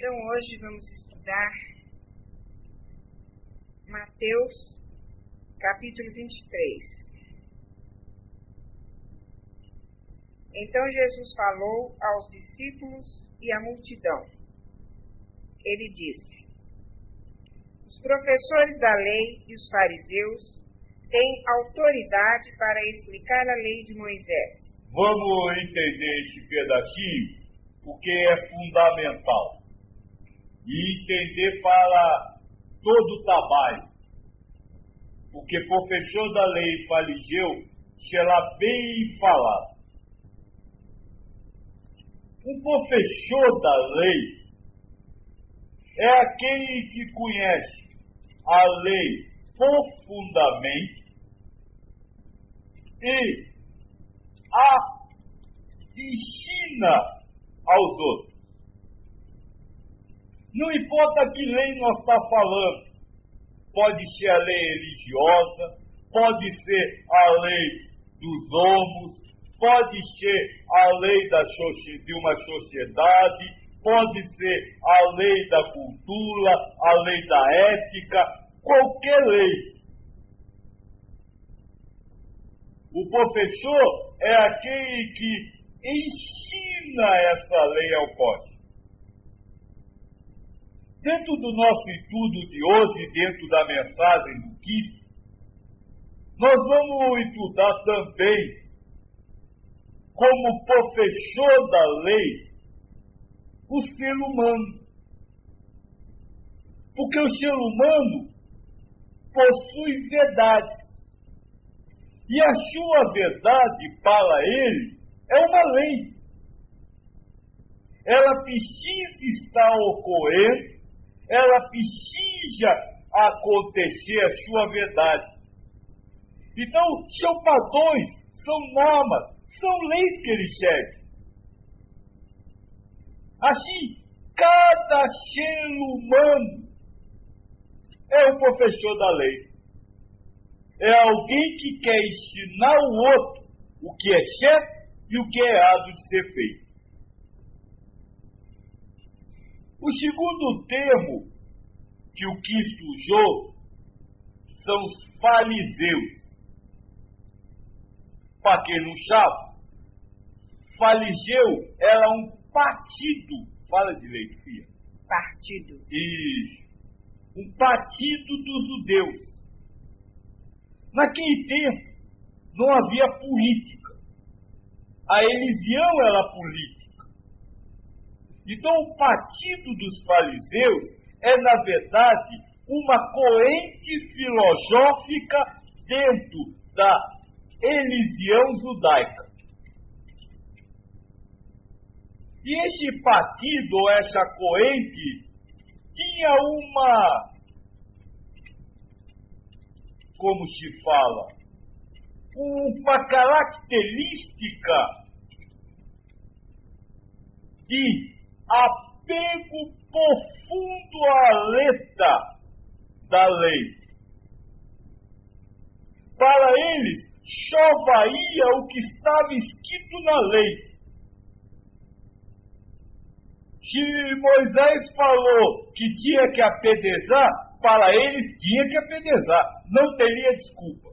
Então hoje vamos estudar Mateus capítulo 23. Então Jesus falou aos discípulos e à multidão. Ele disse: Os professores da lei e os fariseus têm autoridade para explicar a lei de Moisés. Vamos entender este pedacinho porque é fundamental e entender para todo o trabalho. Porque professor da lei faligeu, será bem falado. Um professor da lei é aquele que conhece a lei profundamente e a ensina aos outros. Não importa que lei nós está falando. Pode ser a lei religiosa, pode ser a lei dos homos, pode ser a lei da, de uma sociedade, pode ser a lei da cultura, a lei da ética, qualquer lei. O professor é aquele que ensina essa lei ao pote. Dentro do nosso estudo de hoje, dentro da mensagem do Cristo, nós vamos estudar também como professor da lei o ser humano. Porque o ser humano possui verdade. E a sua verdade para ele é uma lei. Ela precisa estar ocorrendo ela precisa acontecer a sua verdade. Então, são padrões, são normas, são leis que ele segue. Assim, cada ser humano é um professor da lei. É alguém que quer ensinar o outro o que é certo e o que é errado de ser feito. O segundo termo que o Cristo usou são os fariseus. Para quem não sabe, fariseu era um partido. Fala direito, filha. Partido. Isso. Um partido dos judeus. Naquele tempo, não havia política. A religião era política. Então, o partido dos fariseus é, na verdade, uma corrente filosófica dentro da religião judaica. E esse partido, ou essa corrente, tinha uma. Como se fala? Uma característica de apego profundo à letra da lei. Para eles, só valia o que estava escrito na lei. Se Moisés falou que tinha que apedrejar, para eles tinha que apedrejar, não teria desculpa.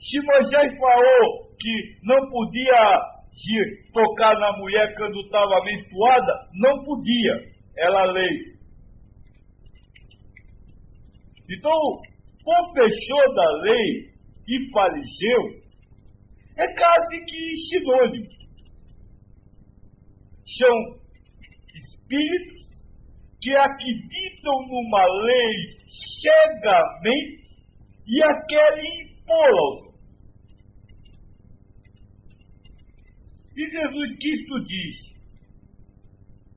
Se Moisés falou que não podia de tocar na mulher quando estava menstruada, não podia. Era lei. Então, professor da lei e fariseu é quase que sinônimo. São espíritos que acreditam numa lei cegamente e a querem impor aos E Jesus Cristo diz: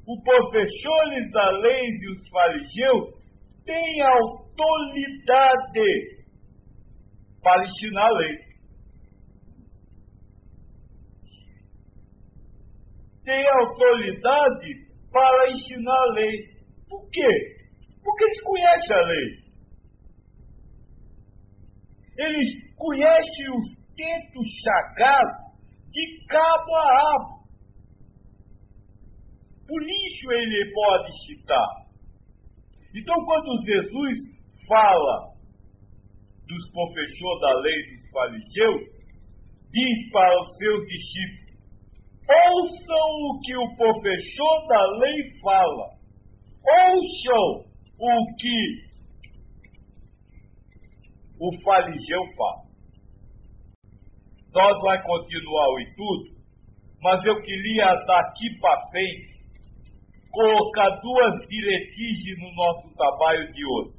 os professores da lei e os fariseus têm autoridade para ensinar a lei. Tem autoridade para ensinar a lei. Por quê? Porque eles conhecem a lei. Eles conhecem os textos sagrados de cabo a rabo. o lixo ele pode chitar. Então, quando Jesus fala dos professores da lei dos fariseus, diz para os seus discípulos: ouçam o que o professor da lei fala, ouçam o que o fariseu fala. Nós vamos continuar o estudo, mas eu queria daqui para frente colocar duas diretrizes no nosso trabalho de hoje.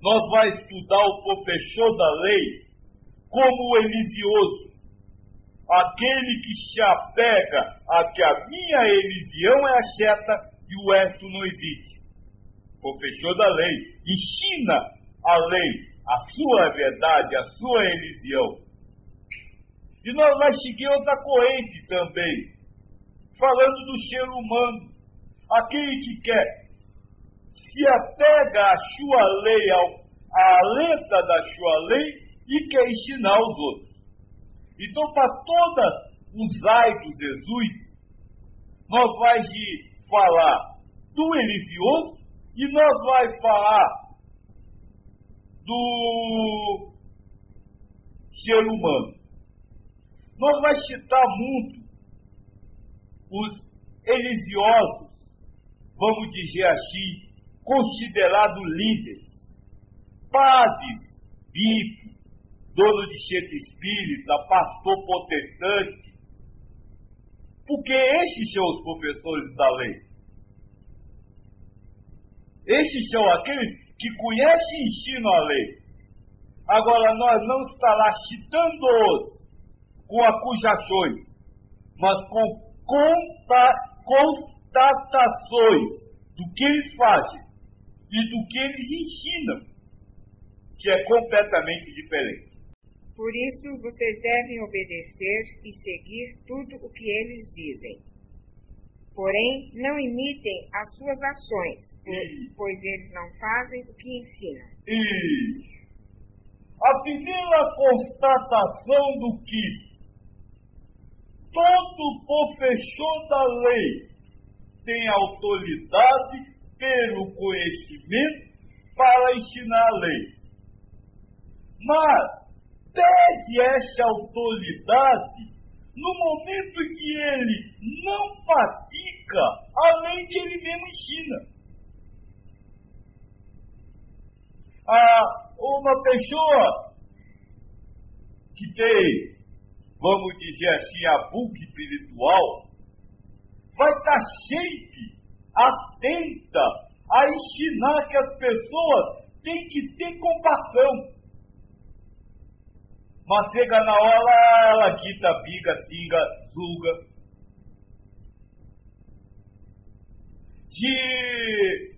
Nós vamos estudar o professor da lei como o Elisioso, aquele que se apega a que a minha Elisião é a seta e o resto não existe. Professor da lei ensina a lei, a sua verdade, a sua Elisião. E nós vamos seguir outra corrente também, falando do ser humano, aquele que quer se apega à sua lei, ao, à letra da sua lei e quer ensinar os outros. Então, para todos os ai dos Jesus, nós vamos falar do Elisioso e nós vamos falar do ser humano. Nós vamos citar muito os religiosos, vamos dizer assim, considerados líderes, padres, bispos, dono de chefe espírita, pastor protestante, porque estes são os professores da lei. Estes são aqueles que conhecem e ensinam a lei. Agora, nós não está lá citando-os com acusações, mas com constatações do que eles fazem e do que eles ensinam, que é completamente diferente. Por isso, vocês devem obedecer e seguir tudo o que eles dizem. Porém, não imitem as suas ações, pois eles não fazem o que ensinam. Isso. A primeira constatação do que todo professor da lei tem autoridade pelo conhecimento para ensinar a lei. Mas pede essa autoridade no momento em que ele não pratica a lei que ele mesmo ensina. Ah, uma pessoa que tem vamos dizer assim, a book espiritual, vai estar sempre atenta a ensinar que as pessoas têm que ter compaixão. Mas chega na hora, ela dita, biga, singa, zulga. De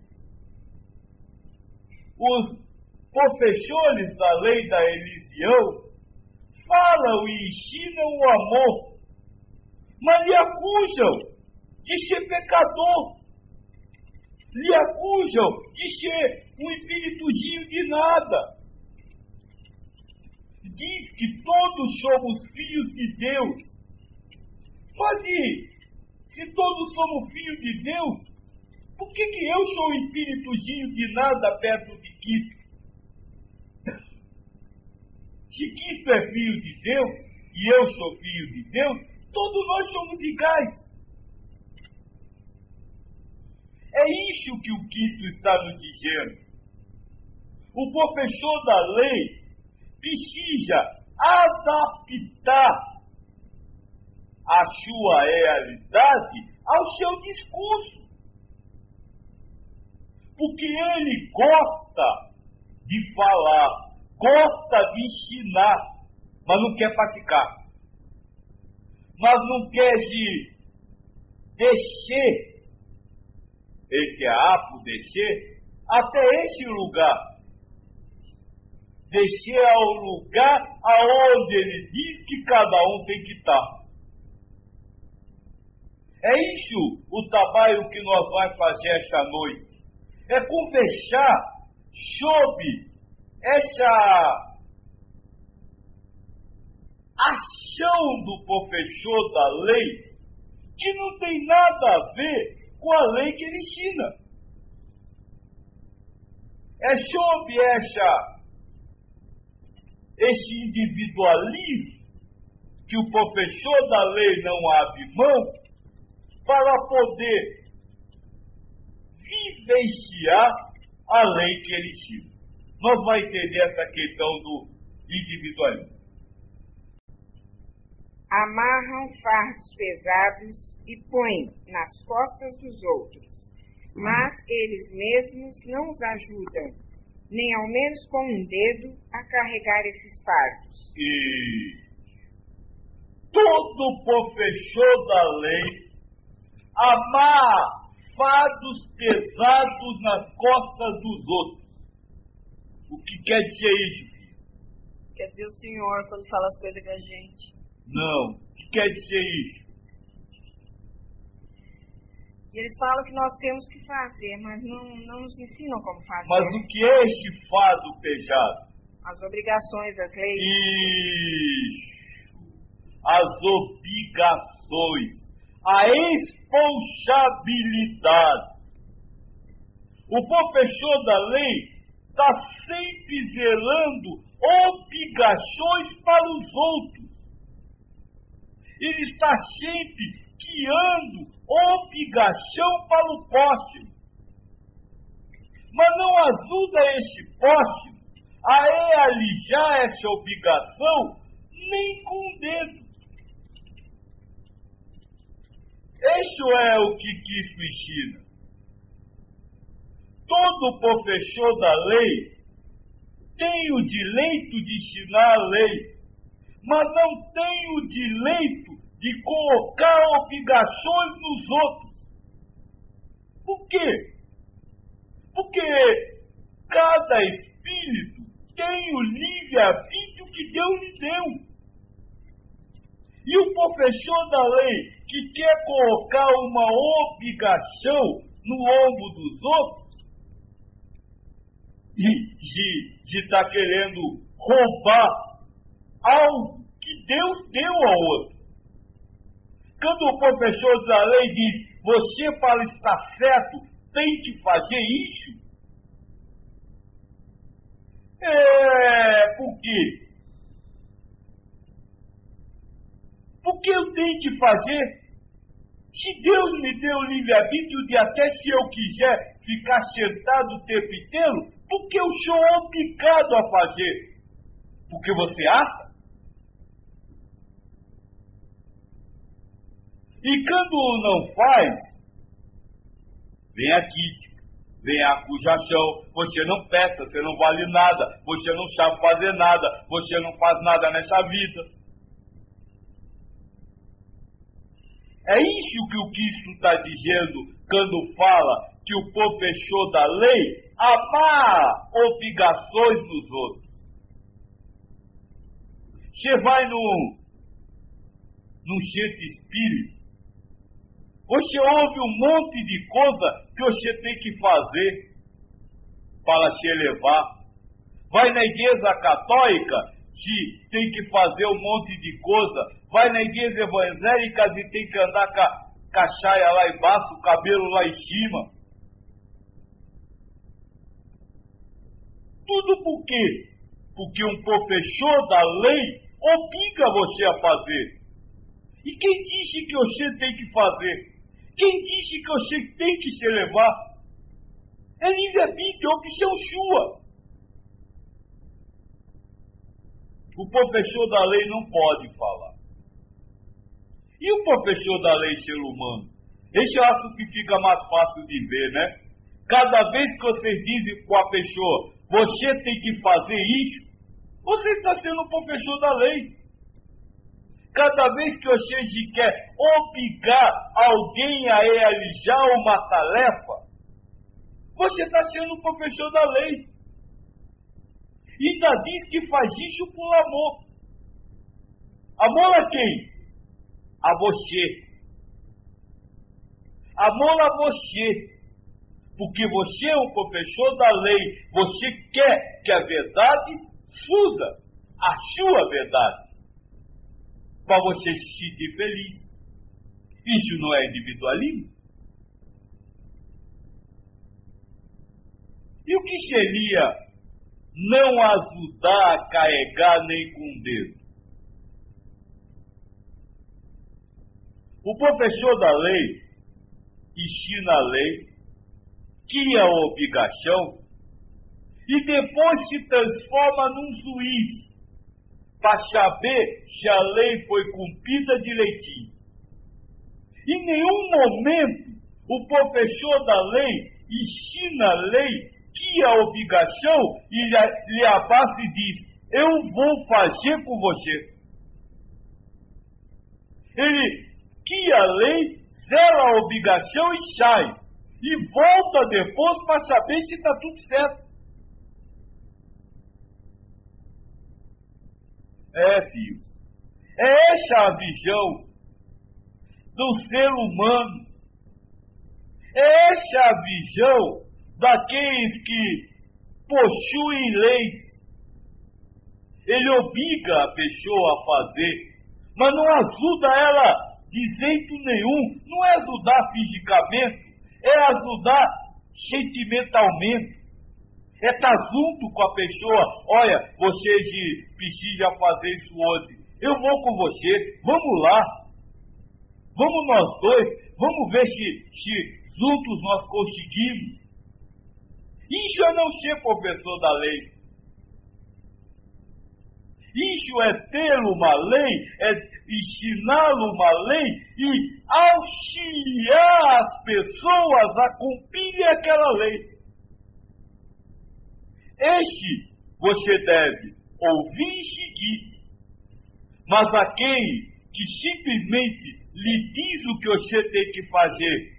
os professores da lei da Elisião falam e ensinam o amor, mas lhe acusam de ser pecador, lhe acusam de ser um espíritozinho de nada. Diz que todos somos filhos de Deus. Mas e, se todos somos filhos de Deus, por que, que eu sou um espíritozinho de nada perto de Cristo? Se Cristo é filho de Deus e eu sou filho de Deus, todos nós somos iguais. É isso que o Cristo está nos dizendo. O professor da lei precisa adaptar a sua realidade ao seu discurso. Porque ele gosta de falar gosta de ensinar, mas não quer praticar. Mas não quer de descer, ele quer apto descer, até esse lugar. Descer ao lugar aonde ele diz que cada um tem que estar. É isso o trabalho que nós vamos fazer esta noite. É conversar sobre essa ação do professor da lei que não tem nada a ver com a lei que ele ensina. É sob essa, esse individualismo que o professor da lei não abre mão para poder vivenciar a lei que ele ensina. Nós vamos entender essa questão do individualismo. Amarram fardos pesados e põem nas costas dos outros, mas eles mesmos não os ajudam, nem ao menos com um dedo, a carregar esses fardos. E todo professor da lei amarra fardos pesados nas costas dos outros. O que quer dizer isso? Quer dizer o senhor quando fala as coisas com a gente. Não. O que quer dizer isso? E eles falam que nós temos que fazer, mas não, não nos ensinam como fazer. Mas o que é este fardo pesado? As obrigações, as leis. Isso. As obrigações. A responsabilidade. O professor da lei está sempre zelando obrigações para os outros. Ele está sempre guiando obrigação para o próximo. Mas não ajuda este próximo a realizar essa obrigação nem com o dedo. Isso é o que Cristo ensina. Todo professor da lei tem o direito de ensinar a lei, mas não tem o direito de colocar obrigações nos outros. Por quê? Porque cada espírito tem o livre-arbítrio que Deus lhe deu. E o professor da lei que quer colocar uma obrigação no ombro dos outros, de estar tá querendo roubar algo que Deus deu ao outro. Quando o professor da lei diz, você para estar certo tem que fazer isso, é por quê? Porque eu tenho que fazer. Se Deus me deu o livre-arbítrio de até se eu quiser ficar sentado o tempo inteiro, porque eu sou obrigado a fazer. Porque você acha? E quando não faz, vem a crítica, vem a acusação, você não peça, você não vale nada, você não sabe fazer nada, você não faz nada nessa vida. É isso que o Cristo está dizendo quando fala que o professor da lei amar obrigações dos outros. Você vai no, no centro espírito, você ouve um monte de coisa que você tem que fazer para se elevar. Vai na igreja católica, se tem que fazer um monte de coisa. Vai na igreja evangélica e tem que andar com a cachaia lá embaixo, o cabelo lá em cima. Tudo por quê? Porque um professor da lei obriga você a fazer. E quem disse que você tem que fazer? Quem disse que você tem que se elevar? É livre-arbítrio, é opção sua. O professor da lei não pode falar. E o professor da lei ser humano? Esse eu acho que fica mais fácil de ver, né? Cada vez que vocês dizem com a pessoa, você tem que fazer isso, você está sendo um professor da lei. Cada vez que você quer obrigar alguém a realizar uma tarefa, você está sendo um professor da lei. E ainda diz que faz isso por amor. Amor a quem? A você. Amor a você porque você é um professor da lei, você quer que a verdade fusa a sua verdade, para você se sentir feliz. Isso não é individualismo? E o que seria não ajudar a carregar nem com dedo? O professor da lei ensina a lei, cria a obrigação e depois se transforma num juiz para saber se a lei foi cumprida direitinho. Em nenhum momento o professor da lei ensina a lei que a obrigação e lhe abaixa e diz: Eu vou fazer com você. Ele que a lei zela a obrigação e sai. E volta depois para saber se está tudo certo. É, filho. É essa a visão do ser humano. É essa a visão daqueles que possuem leis. Ele obriga a pessoa a fazer, mas não ajuda ela de jeito nenhum. Não é ajudar fisicamente, é ajudar sentimentalmente. É estar tá junto com a pessoa. Olha, você precisa fazer isso hoje. Eu vou com você. Vamos lá. Vamos nós dois. Vamos ver se, se juntos nós conseguimos. Isso é não ser professor da lei. Isso é ter uma lei, é ensiná-lo uma lei e auxiliar as pessoas a cumprirem aquela lei. Este você deve ouvir e seguir. Mas aquele que simplesmente lhe diz o que você tem que fazer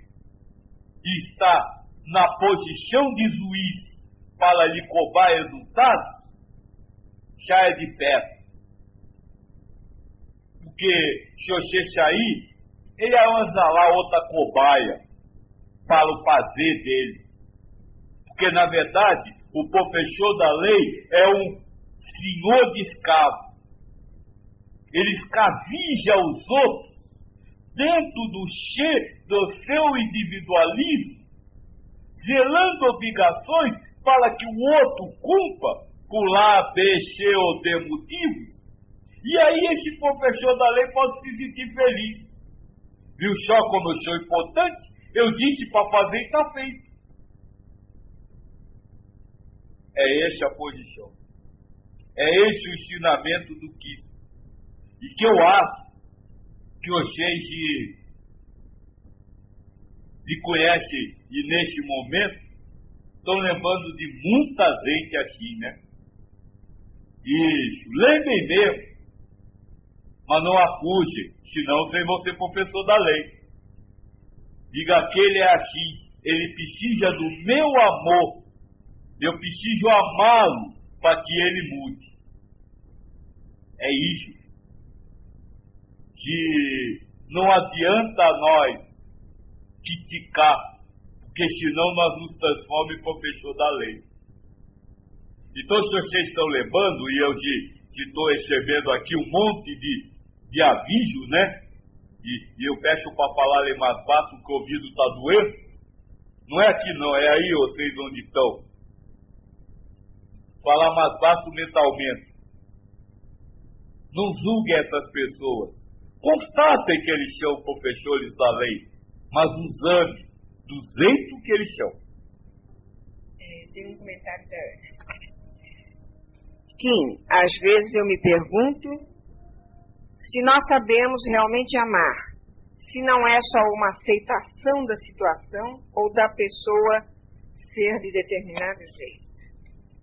está na posição de juiz para lhe cobrar resultados, já é de perto. Porque se você sair, ele arranja lá outra cobaia para o fazer dele. Porque, na verdade, o professor da lei é um senhor de escravo. Ele escravija os outros dentro do, che, do seu individualismo, zelando obrigações para que o outro cumpra por A, B, C ou D motivos. E aí esse professor da lei pode se sentir feliz. Viu só como eu sou importante? Eu disse para fazer e está feito. É essa a posição. É esse o ensinamento do Cristo. E que eu acho que vocês se, se conhecem e neste momento estão lembrando de muita gente assim, né? Isso, lembrem mesmo. Mas não acuse, senão vocês vão ser professor da lei. Diga que ele é assim, ele precisa do meu amor eu preciso amá-lo para que ele mude. É isso. Que não adianta nós criticar, porque senão nós nos transformamos em professor da lei. Então, se vocês estão lembrando, e eu estou recebendo aqui um monte de, de aviso, né? E, e eu peço para falar mais baixo, porque o ouvido está doendo. Não é aqui não, é aí vocês onde estão falar mais baixo mentalmente. Não julgue essas pessoas. Constatem que eles são professores da lei, mas os ame do jeito que eles são. É, tem um comentário da Ana. Kim, às vezes eu me pergunto se nós sabemos realmente amar, se não é só uma aceitação da situação ou da pessoa ser de determinado jeito.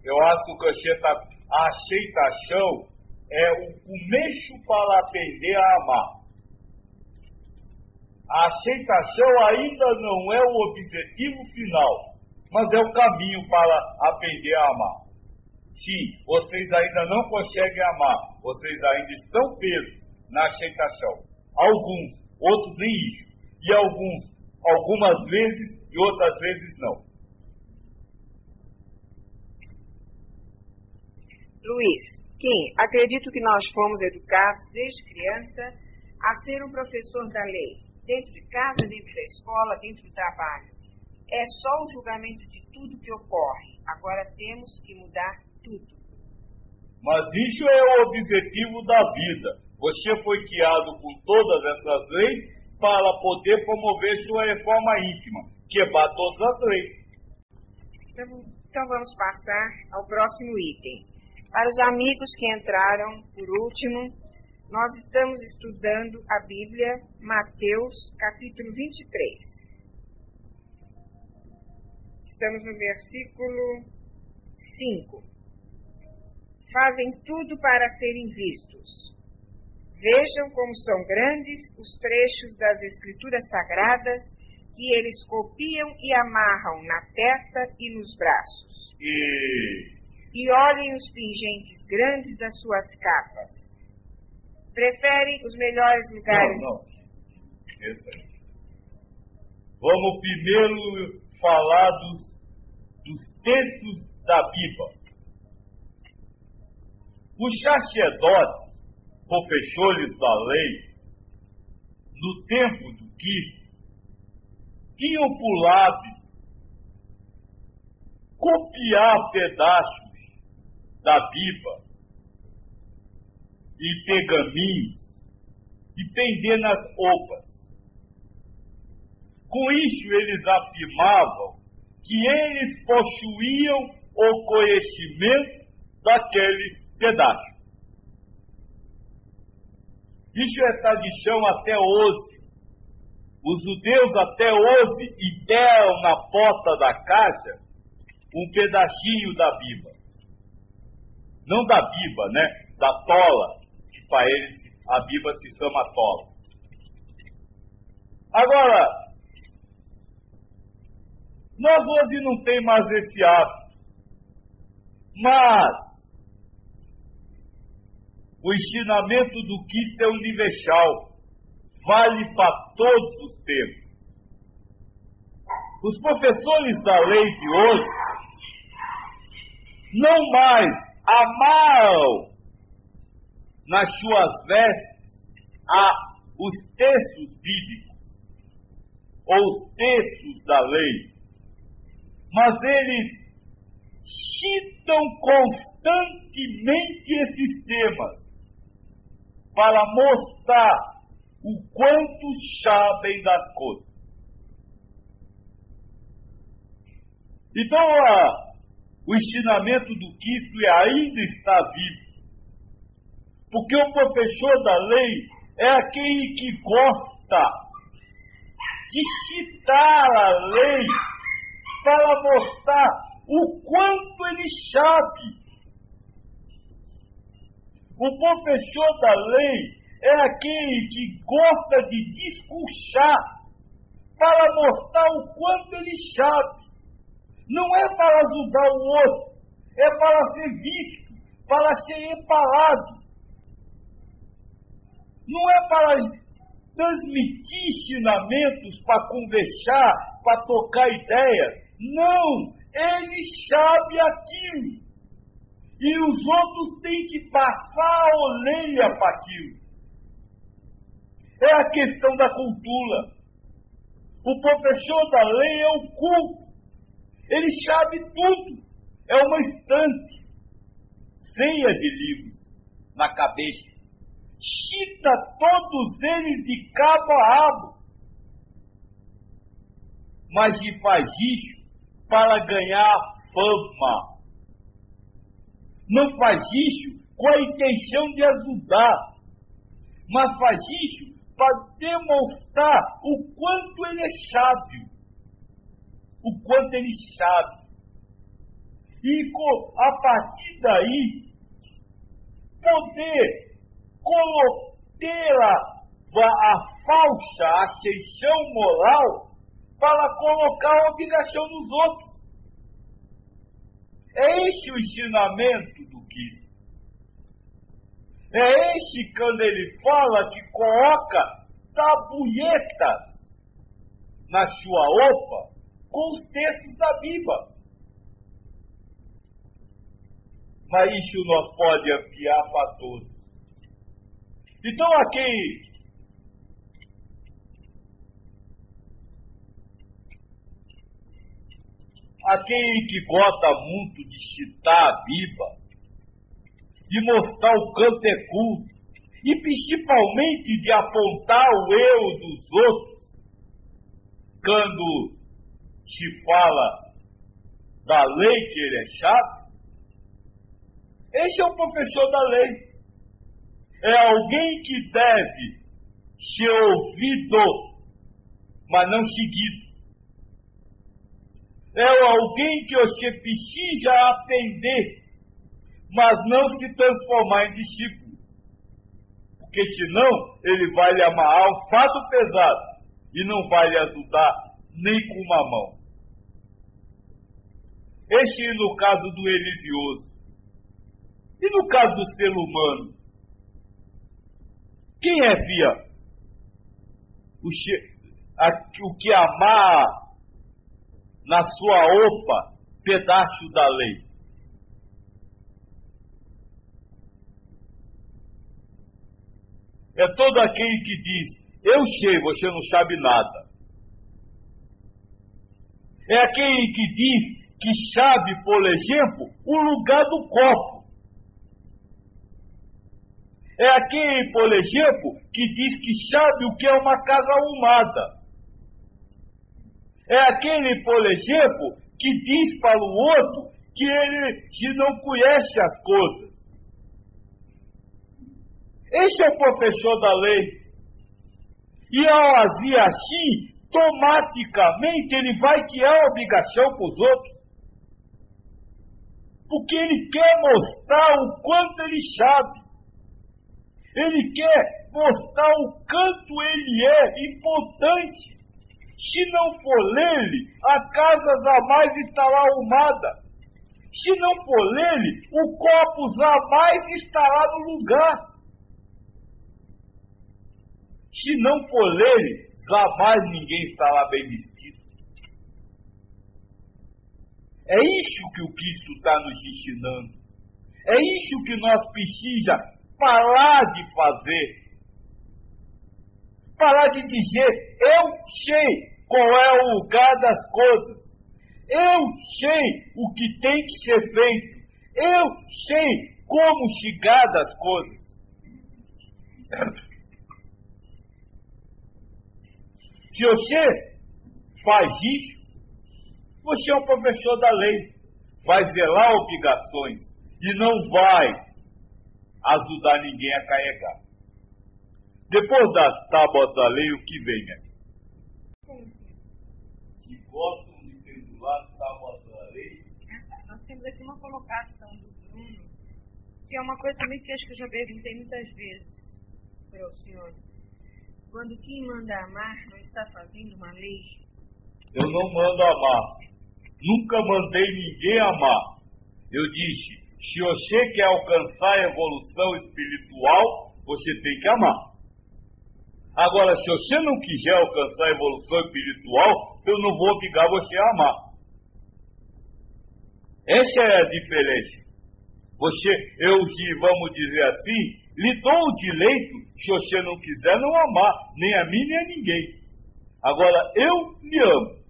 Eu acho que a aceitação é o começo para aprender a amar. A aceitação ainda não é o objetivo final, mas é o caminho para aprender a amar. Sim, vocês ainda não conseguem amar, vocês ainda estão presos na aceitação. Alguns, outros nem isso. E alguns, algumas vezes e outras vezes não. Luiz, Kim, acredito que nós fomos educados desde criança a ser um professor da lei. dentro de casa, dentro da escola, dentro do trabalho. É só o julgamento de tudo que ocorre. Agora temos que mudar tudo. Mas isso é o objetivo da vida. Você foi criado com todas essas leis para poder promover sua reforma íntima, quebrar todas as leis. Então, então vamos passar ao próximo item. Para os amigos que entraram por último, nós estamos estudando a Bíblia, Mateus, capítulo 23. Estamos no versículo 5. Fazem tudo para serem vistos. Vejam como são grandes os trechos das Escrituras Sagradas que eles copiam e amarram na testa e nos braços. E E olhem os pingentes grandes das suas capas. Preferem os melhores lugares. Não, não. Isso aí. Vamos primeiro falar dos, dos textos da Bíblia. Os sacerdotes, professores da lei, no tempo do Cristo, tinham por hábito copiar pedaços da Bíblia e pergaminhos e prender nas roupas. Com isso, eles afirmavam que eles possuíam o conhecimento daquele pedaço. Isso é tradição até hoje. Os judeus até hoje enterram na porta da casa um pedacinho da Bíblia. Não da Bíblia, né? Da tola, que para eles a Bíblia se chama tola. Agora, nós hoje não tem mais esse hábito. Mas o ensinamento do Cristo é universal, vale para todos os tempos. Os professores da lei de hoje não mais amaram nas suas vestes a, os textos bíblicos ou os textos da lei, mas eles citam constantemente esses temas para mostrar o quanto sabem das coisas. Então, a, o ensinamento do Cristo ainda está vivo. Porque o professor da lei é aquele que gosta de citar a lei para mostrar o quanto ele sabe. O professor da lei é aquele que gosta de discursar para mostrar o quanto ele sabe. Não é para ajudar o outro, é para ser visto, para ser empalado. Não é para transmitir ensinamentos, para conversar, para tocar ideias. Não, ele sabe aquilo. E os outros têm que passar a orelha para aquilo. É a questão da cultura. O professor da lei é o culto. Ele sabe tudo. É uma estante cheia de livros na cabeça. Cita todos eles de cabo a rabo. Mas se faz isso para ganhar fama. Não faz isso com a intenção de ajudar, mas faz isso para demonstrar o quanto ele é sábio, o quanto ele sabe. E a partir daí, poder ter a, falsa ascensão moral para colocar a obrigação nos outros. É esse o ensinamento do Cristo. É esse quando ele fala que coloca tabuletas na sua roupa com os textos da Bíblia. Mas isso nós pode ampliar para todos. Então aqui aquele que gosta muito de citar a Bíblia, de mostrar o canto é culto, e principalmente de apontar o eu dos outros, quando se fala da lei que ele é chato, esse é o professor da lei. É alguém que deve ser ouvido, mas não seguido. É alguém que você precisa aprender, mas não se transformar em discípulo. Porque senão ele vai lhe amarrar o fato pesado e não vai lhe ajudar nem com uma mão. Este no caso do religioso. E no caso do ser humano? Quem é via? O, a, o que amar na sua opa pedaço da lei. É todo aquele que diz, eu sei, você não sabe nada. É aquele que diz que sabe, por exemplo, o lugar do copo. É aquele, por exemplo, que diz que sabe o que é uma casa arrumada. É aquele, por exemplo, que diz para o outro que ele que não conhece as coisas. Esse é o professor da lei. E ao agir assim, automaticamente ele vai tirar obrigação para os outros. Porque ele quer mostrar o quanto ele sabe. Ele quer mostrar o quanto ele é importante. Se não for nele, a casa jamais estará arrumada. Se não for nele, o copo jamais estará no lugar. Se não for nele, jamais ninguém estará bem vestido. É isso que o Cristo está nos ensinando. É isso que nós precisamos parar de fazer. Parar de dizer, eu sei qual é o lugar das coisas. Eu sei o que tem que ser feito. Eu sei como chegar das coisas. Se você faz isso, você é um professor da lei. Vai zelar obrigações e não vai ajudar ninguém a carregar. Depois das tábuas da lei, o que vem aqui? Que gostam de pendular as tábuas da lei. Nós temos aqui uma colocação do Bruno, que é uma coisa também que acho que eu já perguntei muitas vezes para o senhor quando quem manda amar não está fazendo uma lei? Eu não mando amar. Nunca mandei ninguém amar. Eu disse: se você quer alcançar a evolução espiritual, você tem que amar. Agora, se você não quiser alcançar a evolução espiritual, eu não vou obrigar você a amar. Essa é a diferença. Você, eu, vamos dizer assim, lhe dou o direito, se você não quiser, não amar, nem a mim, nem a ninguém. Agora, eu me amo.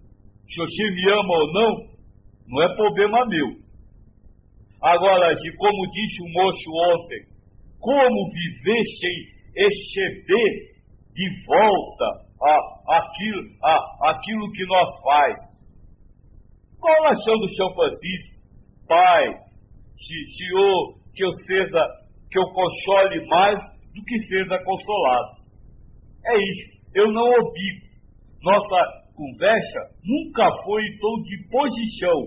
Se você me ama ou não, não é problema meu. Agora, como disse o moço ontem, como viver sem receber de volta a, aquilo, a, aquilo que nós faz? Qual a oração do São Francisco? Pai, Senhor, que eu seja que eu console mais do que seja consolado. É isso. Eu não obrigo. Nossa conversa nunca foi em tom de posição.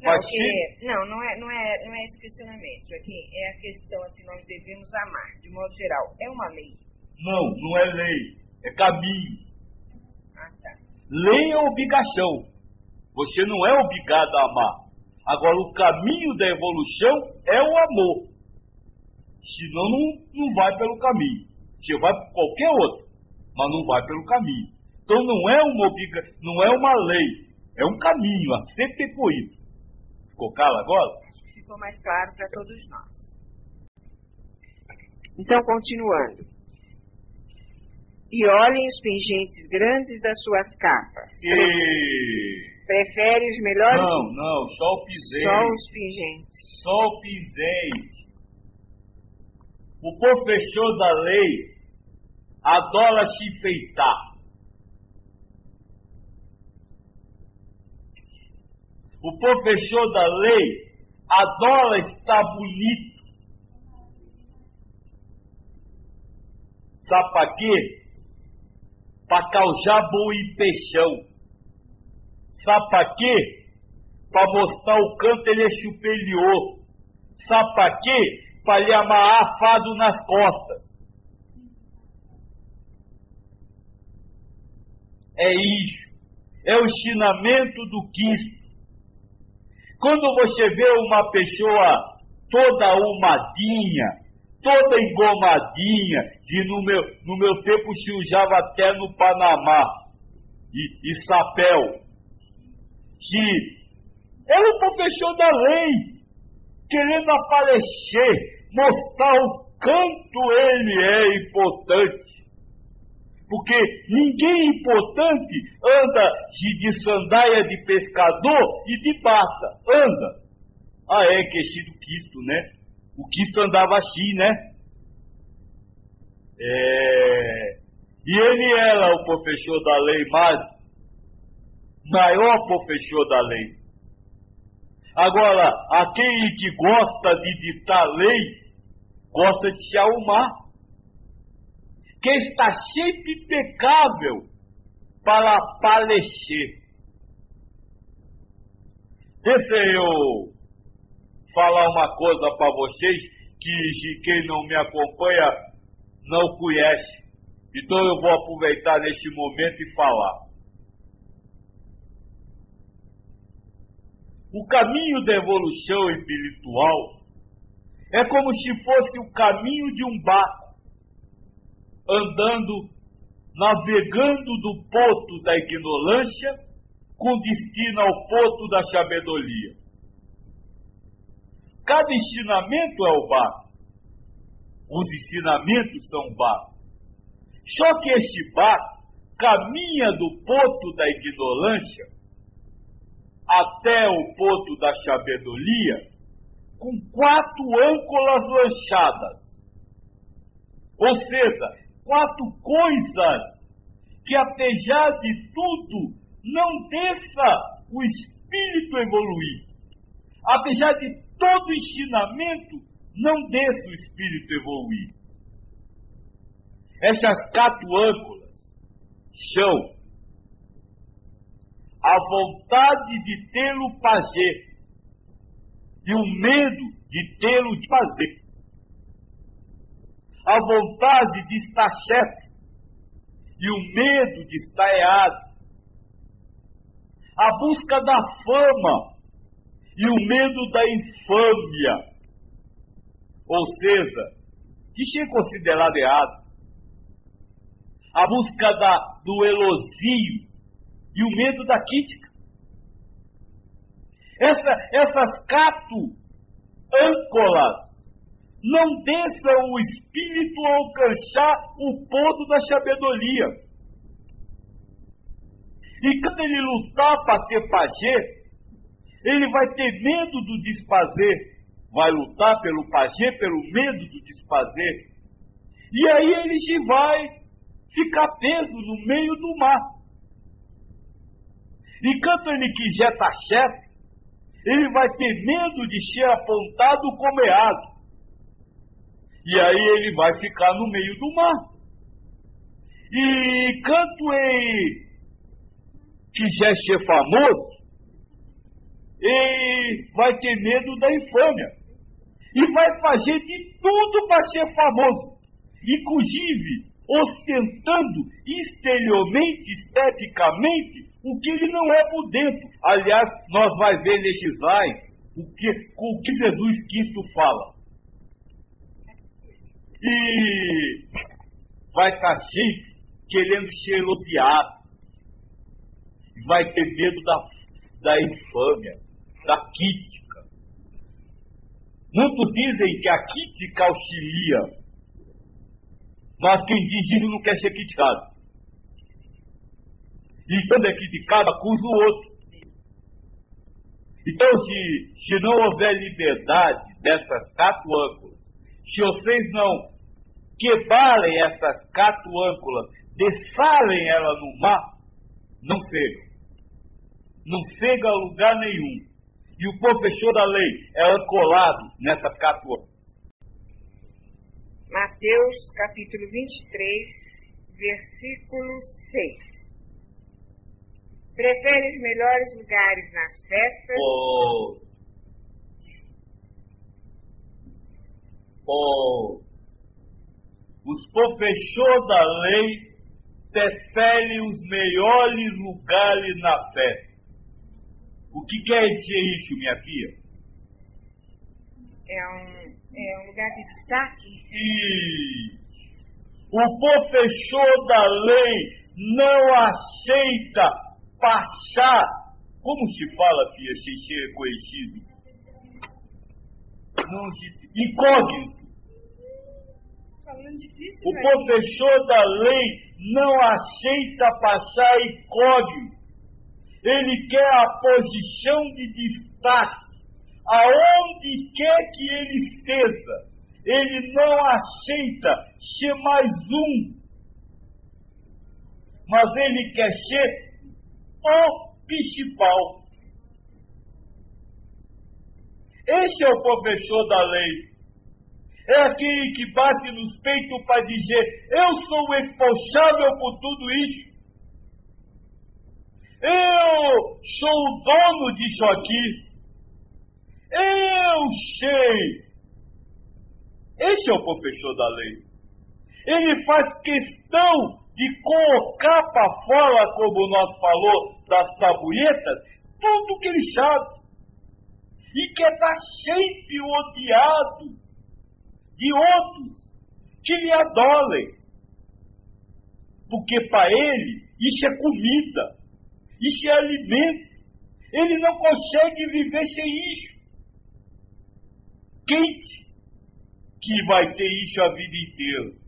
Não, mas é, não, não é, não é, não é esse questionamento. Aqui é a questão assim, nós devemos amar, de modo geral. É uma lei? Não, não é lei. É caminho. Ah, tá. Lei é obrigação. Você não é obrigado a amar. Agora, o caminho da evolução é o amor. Senão não, não vai pelo caminho. Você vai por qualquer outro, mas não vai pelo caminho. Então não é uma obriga, não é uma lei, é um caminho a ser percorrido. Ficou claro agora? Acho que ficou mais claro para todos nós. Então, continuando. E olhem os pingentes grandes das suas capas. E... Prefere os melhores? Não, não, só o pisente. Só os pingentes. Só o pisente. O professor da lei adora se enfeitar. O professor da lei adora estar bonito. Sabe para quê? Para causar em peixão. Sabe para quê? Para mostrar o canto ele é superior. Sabe para quê? Para lhe amarrar fado nas costas. É isso. É o ensinamento do Cristo. Quando você vê uma pessoa toda arrumadinha, toda engomadinha, de no meu, no meu tempo se usava até no Panamá, e, e sapéu, que é o professor da lei, querendo aparecer, mostrar o quanto ele é importante. Porque ninguém importante anda de, sandália de pescador e de bata. Anda. Ah, é, que é Cristo, né? O Cristo andava assim, né? É... E ele era o professor da lei, mas maior professor da lei. Agora, aquele que gosta de ditar lei, gosta de se arrumar, que está sempre impecável para aparecer. Deixa eu falar uma coisa para vocês que quem não me acompanha não conhece. Então eu vou aproveitar neste momento e falar. O caminho da evolução espiritual é como se fosse o caminho de um barco andando, navegando do porto da ignorância com destino ao porto da sabedoria. Cada ensinamento é o barco. Os ensinamentos são barco. Só que este barco caminha do porto da ignorância até o ponto da sabedoria com quatro âncoras lanchadas. Ou seja, quatro coisas que, apesar de tudo, não deixa o espírito evoluir. Apesar de todo ensinamento, não deixa o espírito evoluir. Essas quatro âncoras são a vontade de tê-lo fazer e o medo de tê-lo de fazer. A vontade de estar certo e o medo de estar errado. A busca da fama e o medo da infâmia. Ou seja, de ser considerado errado. A busca da, do elogio e o medo da crítica. Essa, essas quatro âncoras não deixam o espírito alcançar o ponto da sabedoria. E quando ele lutar para ter pajé, ele vai ter medo do desfazer. Vai lutar pelo pajé, pelo medo do desfazer. E aí ele se vai ficar preso no meio do mar. Enquanto ele quiser estar certo, ele vai ter medo de ser apontado como errado. E aí ele vai ficar no meio do mar. E enquanto ele quiser ser famoso, ele vai ter medo da infâmia. E vai fazer de tudo para ser famoso. Inclusive, ostentando exteriormente, esteticamente, o que ele não é por dentro. Aliás, nós vai ver neste slide o que, o que Jesus Cristo fala. E vai estar sempre querendo ser elogiado. Vai ter medo da, da infâmia, da crítica. Muitos dizem que a crítica auxilia, mas quem diz isso não quer ser criticado. E quando é criticado, acusa o outro. Então, se, se não houver liberdade dessas quatro âncoras, se vocês não quebrarem essas quatro âncoras, desçarem ela no mar, não chega. Não chega a lugar nenhum. E o professor da lei é ancolado nessas quatro âncoras. Mateus capítulo 23, versículo 6. Prefere os melhores lugares nas festas? Oh. Oh. Os professores da lei preferem os melhores lugares na festa. O que quer dizer isso, minha filha? É um, é um lugar de destaque? E o professor da lei não aceita passar, como se fala, filha, sem ser conhecido? Não se, incógnito. Difícil, O professor da lei não aceita passar incógnito. Ele quer a posição de destaque, aonde quer que ele esteja. Ele não aceita ser mais um, mas ele quer ser o principal. Esse é o professor da lei. É aquele que bate nos peitos para dizer: Eu sou responsável por tudo isso. Eu sou o dono disso aqui. Eu sei. Esse é o professor da lei. Ele faz questão de colocar para fora, como nós falou, das tabuletas, tudo que ele sabe. E quer estar sempre odiado de outros que lhe adorem. Porque para ele isso é comida, isso é alimento. Ele não consegue viver sem isso. Quente, que vai ter isso a vida inteira.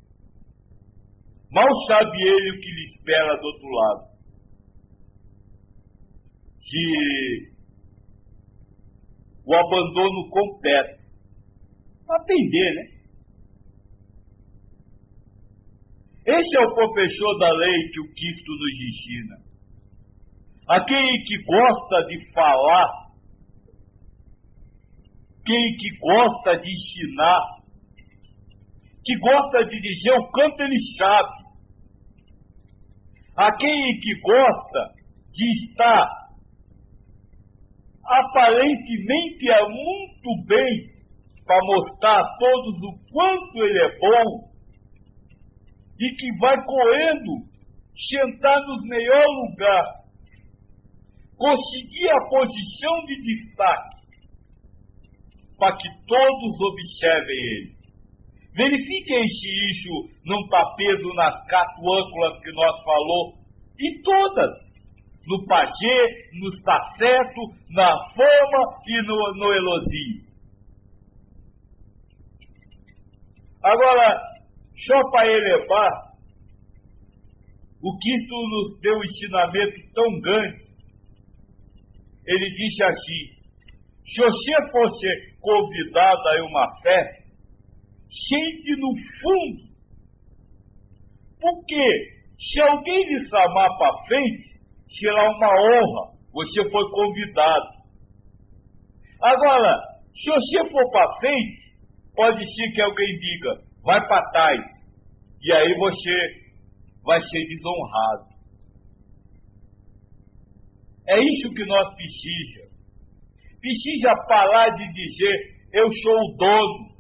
Mal sabe ele o que lhe espera do outro lado. Se o abandono completo. Atender, né? Esse é o professor da lei que o Cristo nos ensina. Aquele que gosta de falar, aquele que gosta de ensinar, que gosta de dizer o quanto ele sabe, aquele que gosta de estar aparentemente é muito bem para mostrar a todos o quanto ele é bom e que vai correndo sentar nos melhores lugares, conseguir a posição de destaque para que todos observem ele. Verifiquem se isso não está preso nas quatro âncoras que nós falou, e todas. No pajé, no está certo, na fama e no, no. Agora, só para elevar, o Cristo nos deu um ensinamento tão grande. Ele disse assim: se você fosse convidado a uma festa, sente no fundo. Porque se alguém lhe chamar para frente, será uma honra. Você foi convidado. Agora, se você for para frente, pode ser que alguém diga, vai para trás. E aí você vai ser desonrado. É isso que nós precisamos. Precisa parar de dizer, eu sou o dono,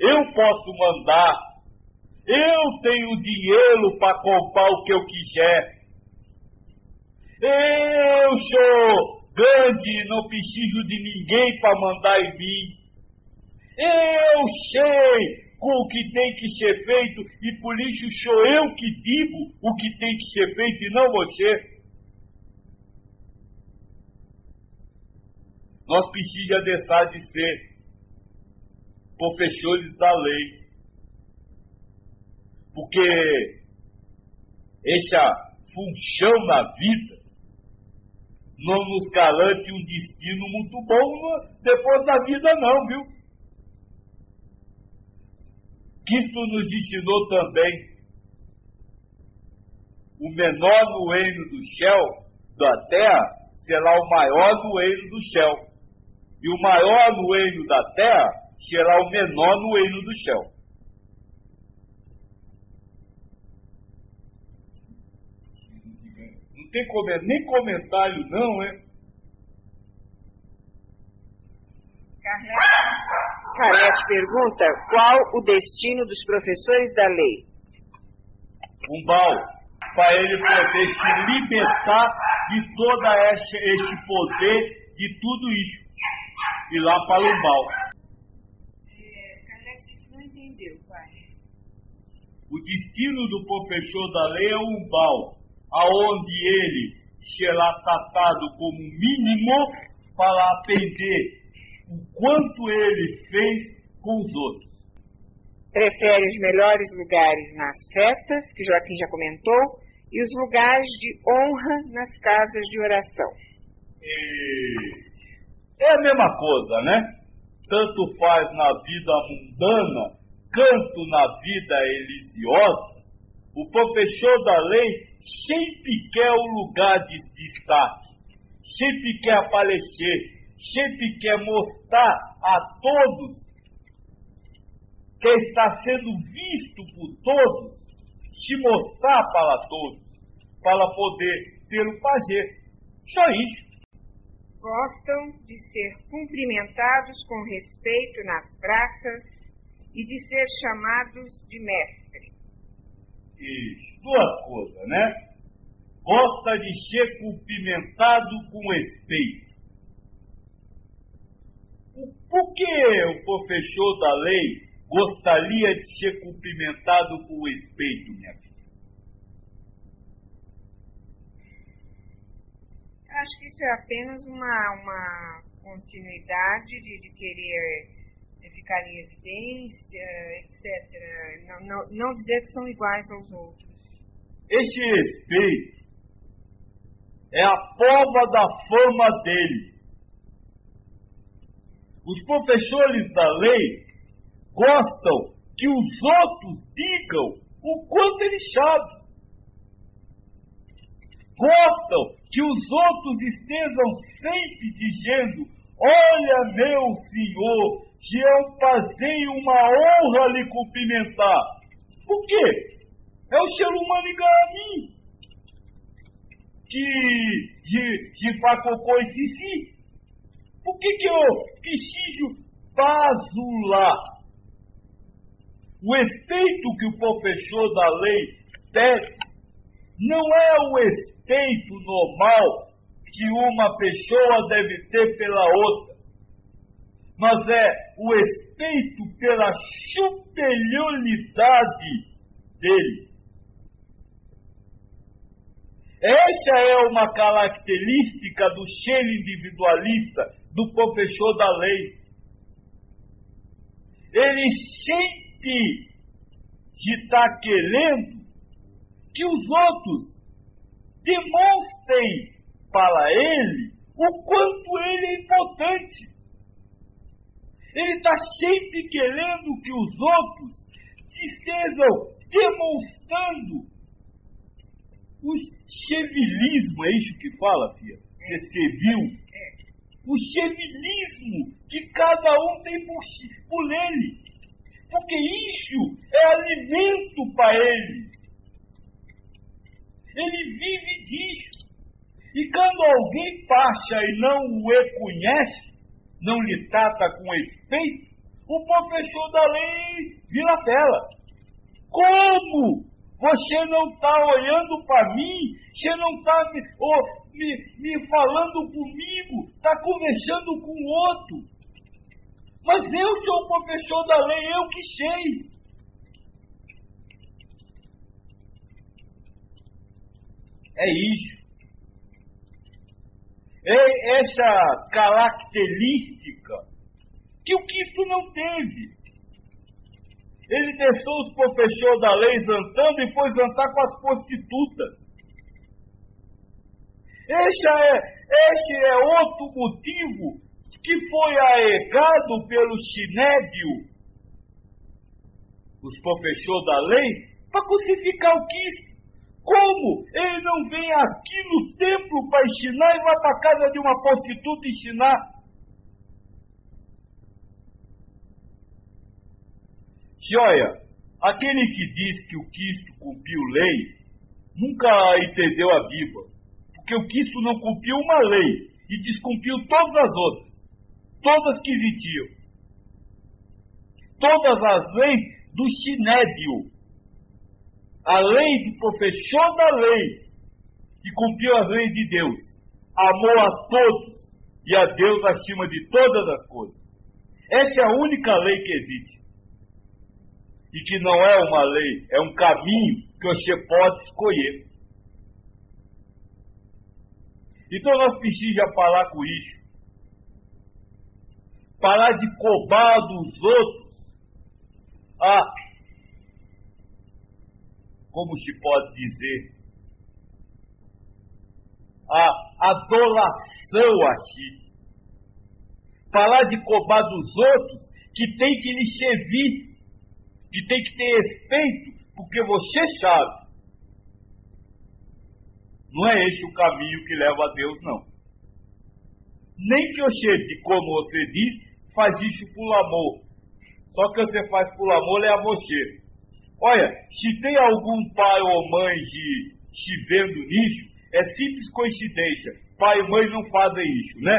eu posso mandar, eu tenho dinheiro para comprar o que eu quiser. Eu sou grande, não preciso de ninguém para mandar em mim. Eu sei o que tem que ser feito e por isso sou eu que digo o que tem que ser feito e não você. Nós precisamos deixar de ser professores da lei. Porque essa função na vida não nos garante um destino muito bom depois da vida, não, viu? Cristo nos ensinou também o menor no reino do céu, da terra, será o maior no reino do céu. E o maior no reino da terra será o menor no reino do céu. Não tem nem comentário não, é? Carlete pergunta qual o destino dos professores da lei. Um bal, para ele poder se libertar de todo este, este poder, de tudo isso. E lá para o bal. É, Carlete não entendeu, pai. O destino do professor da lei é um bal, aonde ele será tratado como mínimo para aprender o quanto ele fez com os outros. Prefere os melhores lugares nas festas, que Joaquim já comentou, e os lugares de honra nas casas de oração. E... É a mesma coisa, né? Tanto faz na vida mundana, quanto na vida religiosa. O professor da lei sempre quer o lugar de destaque, sempre quer aparecer, sempre quer mostrar a todos que está sendo visto por todos, se mostrar para todos, para poder ter o prazer. Só isso. Gostam de ser cumprimentados com respeito nas praças e de ser chamados de mestre. Isso, duas coisas, né? Gosta de ser cumprimentado com respeito por que o professor da lei gostaria de ser cumprimentado com respeito, minha filha? Acho que isso é apenas uma, uma continuidade de, de querer ficar em evidência, etc. Não, não, não dizer que são iguais aos outros. Este respeito é a prova da fama dele. Os professores da lei gostam que os outros digam o quanto eles sabem. Gostam que os outros estejam sempre dizendo: Olha, meu senhor, que eu passei uma honra lhe cumprimentar. Por quê? É o ser humano igual a mim. Que de, de facocou esse si. Por que, que eu preciso basular? O efeito que o professor da lei tem não é o respeito normal que uma pessoa deve ter pela outra, mas é o respeito pela superioridade dele. Essa é uma característica do cheiro individualista do professor da lei. Ele sempre está querendo que os outros demonstrem para ele o quanto ele é importante. Ele está sempre querendo que os outros estejam demonstrando o chevilismo, é isso que fala, filha? Você viu? o civilismo que cada um tem por, por ele. Porque isso é alimento para ele. Ele vive disso. E quando alguém passa e não o reconhece, não lhe trata com respeito, o professor da lei vira tela. Como? Você não está olhando para mim? Você não está oh, me, me falando comigo, está conversando com outro. Mas eu sou o professor da lei, eu que sei. É isso. É essa característica que o Cristo não teve. Ele deixou os professores da lei zantando e foi zantar com as prostitutas. Este é, este é outro motivo que foi aegado pelo Sinédio, os professores da lei, para crucificar o Cristo. Como? Ele não vem aqui no templo para ensinar e vai para casa de uma prostituta ensinar. Joia, aquele que diz que o Cristo cumpriu lei, nunca entendeu a Bíblia. Porque o Cristo não cumpriu uma lei e descumpriu todas as outras. Todas que existiam. Todas as leis do Sinédio. A lei do professor da lei. E cumpriu as leis de Deus. Amou a todos e a Deus acima de todas as coisas. Essa é a única lei que existe. E que não é uma lei, é um caminho que você pode escolher. Então nós precisamos falar com isso. Parar de cobrar dos outros a, como se pode dizer, a adolação a si. Parar de cobrar dos outros que tem que lhe servir, que tem que ter respeito porque você sabe. Não é esse o caminho que leva a Deus, não. Nem que eu chegue, como você diz, faz isso por amor. Só que você faz por amor é a você. Olha, se tem algum pai ou mãe de, te vendo nisso, é simples coincidência. Pai e mãe não fazem isso, né?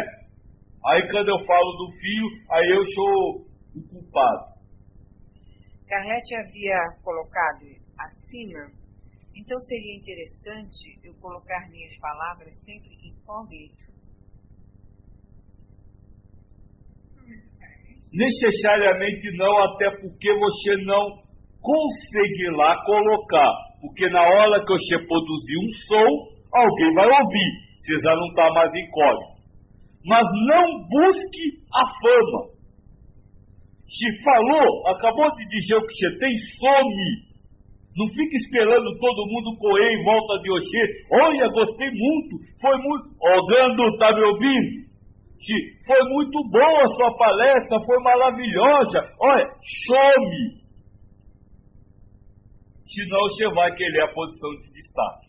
Aí quando eu falo do filho, aí eu sou o culpado. Carrete havia colocado acima, então seria interessante eu colocar minhas palavras sempre em congrito. Necessariamente não, até porque você não conseguirá colocar. Porque na hora que você produzir um som, alguém vai ouvir. Você já não está mais em código. Mas não busque a fama. Se falou, acabou de dizer o que você tem, some. Não fique esperando todo mundo correr em volta de você. Olha, gostei muito, foi muito. Ó, Gando, tá me ouvindo? Foi muito boa a sua palestra, foi maravilhosa. Olha, some. Senão você vai querer a posição de destaque.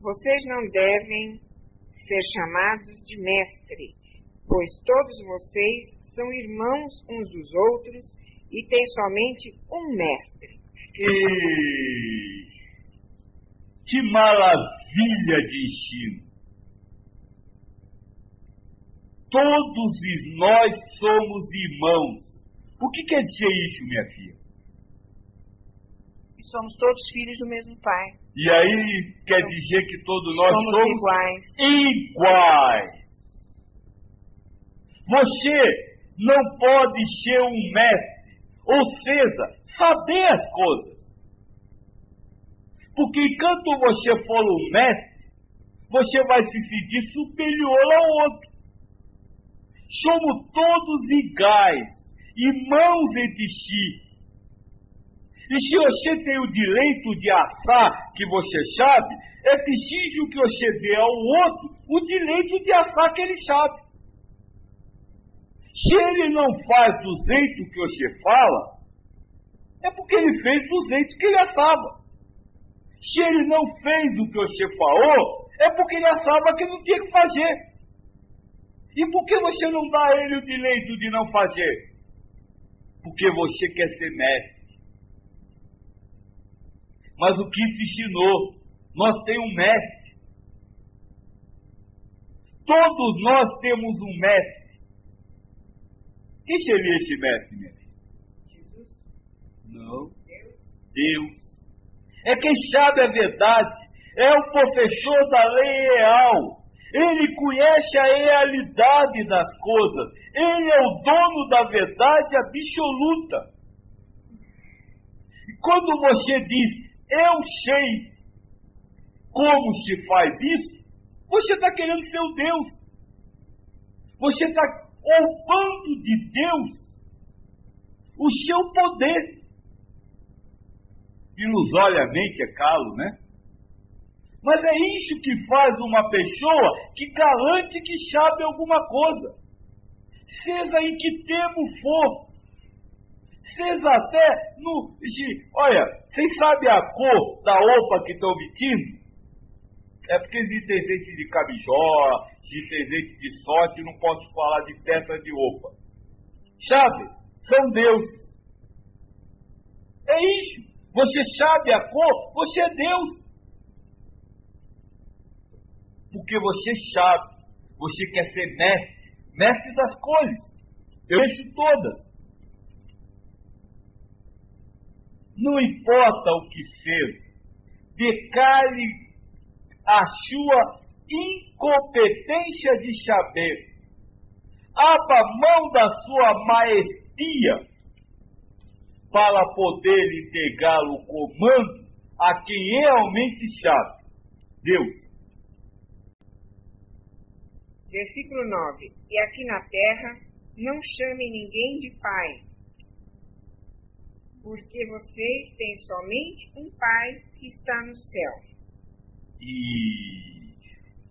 Vocês não devem ser chamados de mestre pois todos vocês são irmãos uns dos outros e têm somente um mestre. E... Que maravilha de ensino! Todos nós somos irmãos. O que quer dizer isso, minha filha? Somos todos filhos do mesmo pai. E aí quer dizer que todos nós somos, somos iguais. iguais. Você não pode ser um mestre, ou seja, saber as coisas. Porque enquanto você for um mestre, você vai se sentir superior ao outro. Somos todos iguais, irmãos entre si. E se você tem o direito de assar, que você sabe, é preciso que você dê ao outro o direito de assar que ele sabe. Se ele não faz do jeito que você fala, é porque ele fez do jeito que ele achava. Se ele não fez o que você falou, é porque ele achava que não tinha que fazer. E por que você não dá a ele o direito de não fazer? Porque você quer ser mestre. Mas o que se ensinou? Nós temos um mestre. Todos nós temos um mestre. Quem seria esse mestre, minha filha? Jesus? Não. Deus? Deus. É quem sabe a verdade. É o professor da lei real. Ele conhece a realidade das coisas. Ele é o dono da verdade absoluta. E quando você diz, eu sei como se faz isso, você está querendo ser o Deus. Você está roubando de Deus o seu poder. Ilusoriamente é calo, né? Mas é isso que faz uma pessoa que garante que sabe alguma coisa. Seja em que termo for. Seja até no. Olha, vocês sabem a cor da roupa que estão vestindo? É porque existe gente de cabijó, existe gente de sorte, não posso falar de peça de roupa. Sabe? São deuses. É isso. Você sabe a cor, você é Deus. Porque você sabe, você quer ser mestre, mestre das cores. Eu vejo todas. Não importa o que seja, declare a sua incompetência de saber. Abra mão da sua maestria para poder entregar o comando a quem realmente sabe. Deus. Versículo 9. E aqui na terra não chame ninguém de pai, porque vocês têm somente um pai que está no céu. E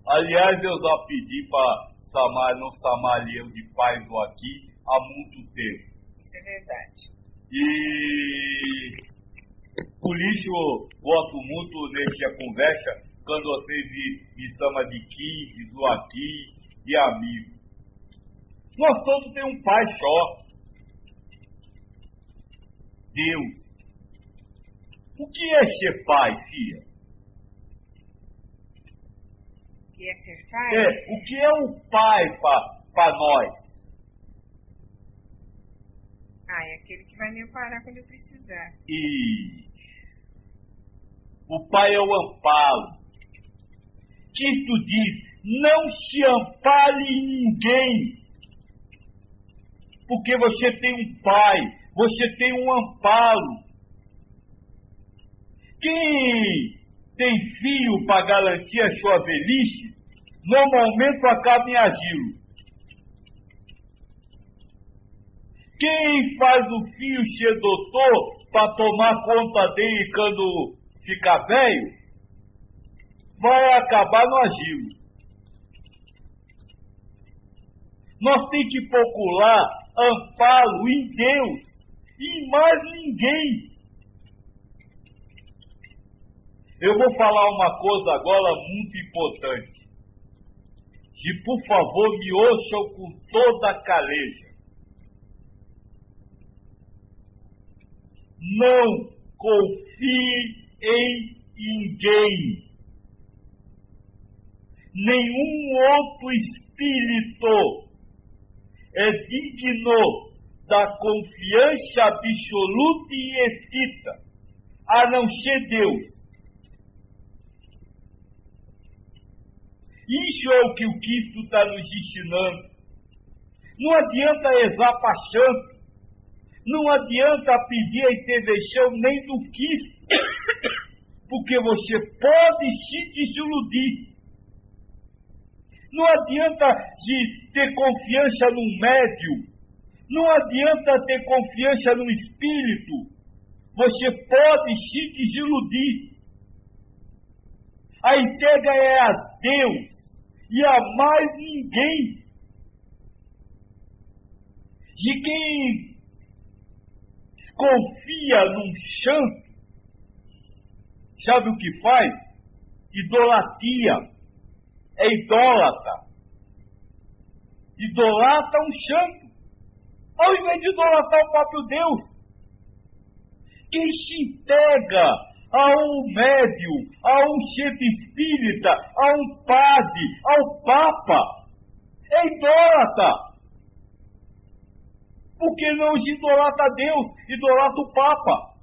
aliás eu já pedi para chamar, não chamar eu de pai do aqui há muito tempo. Isso é verdade. E por isso eu gosto muito nessa conversa quando vocês me, chamam de Kim, de Joaquim, de amigo. Nós todos temos um pai só. Deus. O que é ser pai, filha? O que é ser pai? É, o que é o pai para nós? Ah, é aquele que vai me amparar quando eu precisar. E o pai é o amparo. Cristo diz: não se ampare em ninguém. Porque você tem um pai, você tem um amparo. Quem tem filho para garantir a sua velhice, normalmente acaba em asilo. Quem faz o filho ser doutor para tomar conta dele quando ficar velho, vai acabar no asilo. Nós temos que procurar amparo em Deus em mais ninguém. Eu vou falar uma coisa agora muito importante. E por favor me ouçam com toda a caleja. Não confie em ninguém. Nenhum outro espírito é digno da confiança absoluta e excita, a não ser Deus. Isso é o que o Cristo está nos ensinando. Não adianta rezar para não adianta pedir a intervenção nem do Cristo, porque você pode se desiludir. Não adianta de ter confiança num médium. Não adianta ter confiança num espírito. Você pode se desiludir. A entrega é a Deus e a mais ninguém. De quem confia num santo, sabe o que faz? Idolatria é idólatra. Idolatra um santo, ao invés de idolatrar o próprio Deus. Quem se entrega a um médium, a um chefe espírita, a um padre, ao papa, é idólatra. Porque não idolatra Deus, idolatra o papa.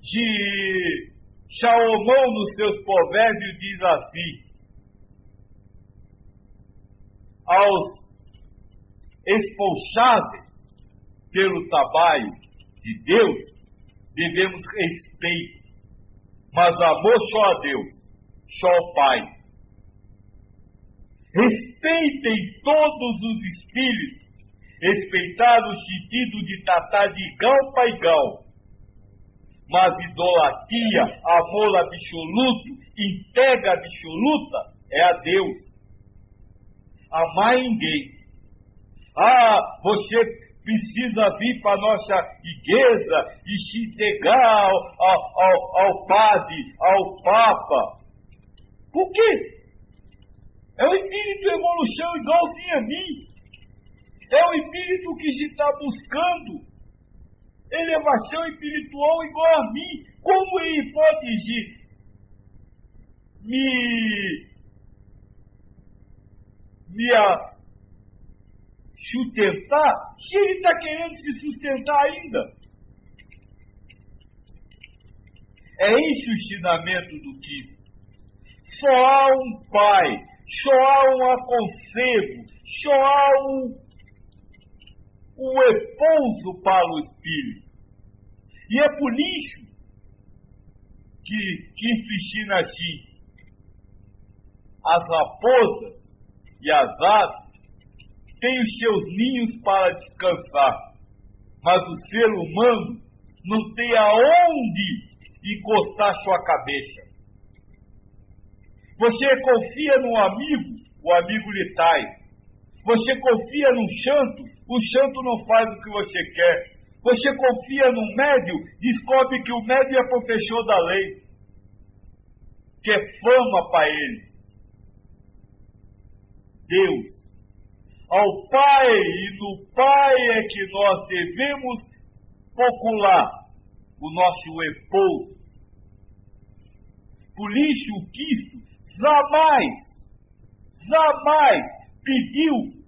De Salomão, nos seus provérbios, diz assim: aos expulsáveis pelo trabalho de Deus, devemos respeito, mas amor só a Deus, só ao Pai. Respeitem todos os espíritos, respeitar o sentido de tratar de igual para igual mas idolatria, amor absoluto, entrega absoluta é a Deus. Amar ninguém. Ah, você precisa vir para a nossa igreja e se entregar ao, ao, ao, padre, ao papa. Por quê? É o espírito evolução igualzinho a mim. É o espírito que se está buscando elevação espiritual igual a mim. Como ele pode me, me a, sustentar se ele está querendo se sustentar ainda? É esse o ensinamento do Cristo. Só há um pai, só há um aconselho, só há um o repouso para o espírito. E é por isso que Cristo ensina assim: as raposas e as aves têm os seus ninhos para descansar, mas o ser humano não tem aonde encostar sua cabeça. Você confia num amigo, o amigo lhe trai. Você confia num chanto, o santo não faz o que você quer. Você confia no médio, descobre que o médio é professor da lei. Que é fama para ele. Deus. Ao Pai e no Pai é que nós devemos popular o nosso repouso. Por isso Cristo jamais, jamais pediu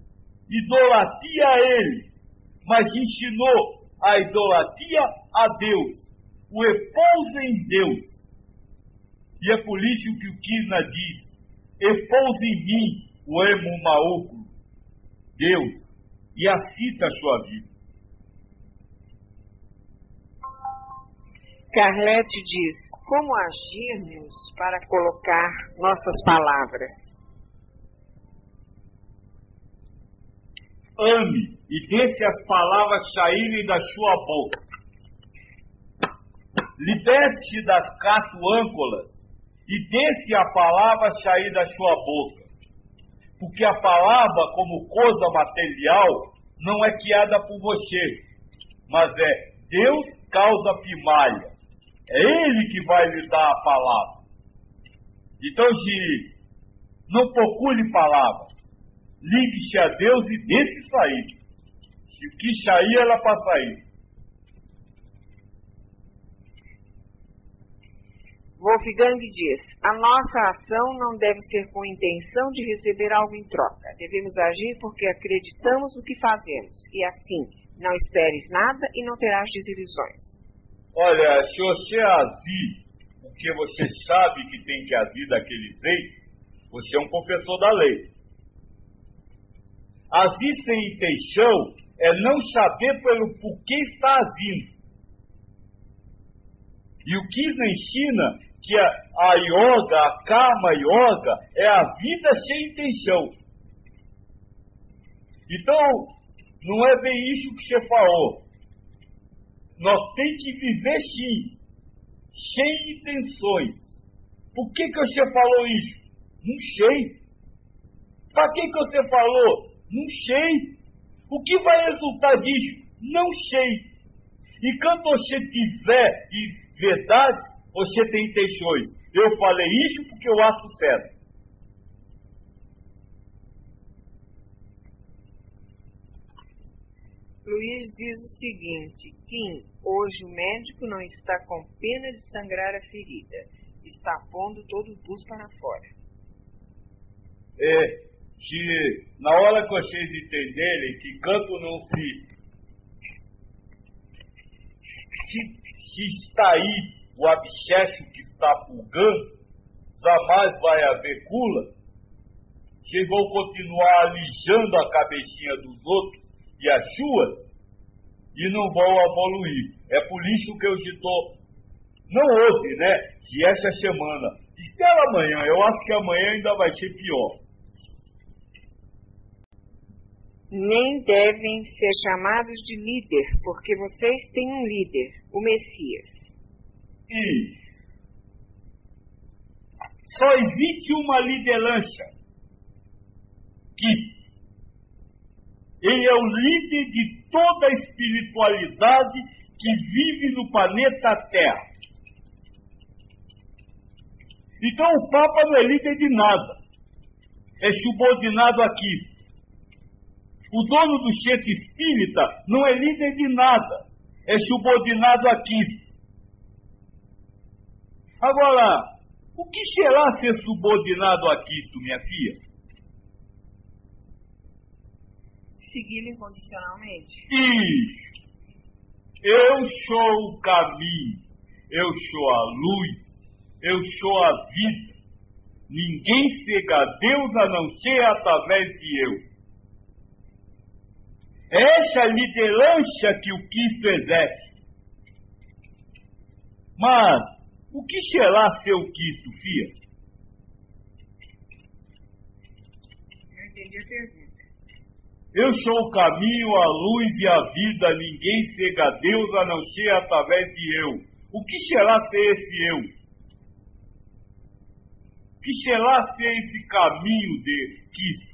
idolatria a ele, mas ensinou a idolatria a Deus, o repouso em Deus. E é por isso que o Kisna diz: repousa em mim, o emo maúculo, Deus, e acita a sua vida. Carlete diz: como agirmos para colocar nossas palavras? ame e deixe as palavras saírem da sua boca. Liberte-se das catuâncolas e deixe a palavra sair da sua boca. Porque a palavra, como coisa material, não é criada por você, mas é Deus causa primária. É Ele que vai lhe dar a palavra. Então, se não procure palavras, ligue-se a Deus e deixe sair. Se o que sair, ela para sair. Wolfgang diz: a nossa ação não deve ser com intenção de receber algo em troca. Devemos agir porque acreditamos no que fazemos. E assim, não esperes nada e não terás desilusões. Olha, se você agir porque você sabe que tem que agir daquele jeito, você é um confessor da lei. Agir sem intenção é não saber pelo porquê está agindo. E o Krishna ensina que a, a yoga, a karma yoga, é a vida sem intenção. Então, não é bem isso que você falou. Nós temos que viver sim, sem intenções. Por que, que você falou isso? Não sei. Para que, que você falou? Não sei. O que vai resultar disso? Não sei. E quando você tiver verdade, você tem intenções. Eu falei isso porque eu acho certo. Luiz diz o seguinte: Kim, hoje o médico não está com pena de sangrar a ferida, está pondo todo o pus para fora. É, que na hora que vocês entenderem que campo não se, se, se está aí o abscesso que está pulgando, jamais vai haver cura, vocês vão continuar alijando a cabecinha dos outros e as suas e não vão evoluir. É por isso que eu estou, não hoje, né? Que essa semana. Espera amanhã, eu acho que amanhã ainda vai ser pior nem devem ser chamados de líder, porque vocês têm um líder, o Messias. E só existe uma liderança. Que ele é o líder de toda a espiritualidade que vive no planeta Terra. Então o Papa não é líder de nada. É subordinado aqui. O dono do chefe espírita não é líder de nada. É subordinado aqui. Agora, o que será ser subordinado a Cristo, minha filha? Segui-lo incondicionalmente. Isso. Eu sou o caminho, eu sou a luz, eu sou a vida. Ninguém chega a Deus a não ser através de eu. Essa liderança que o Cristo exerce. Mas, o que será ser o Cristo, filha? Eu entendi a pergunta. Eu sou o caminho, a luz e a vida. Ninguém chega a Deus a não ser através de eu. O que será ser esse eu? O que será ser esse caminho de Cristo?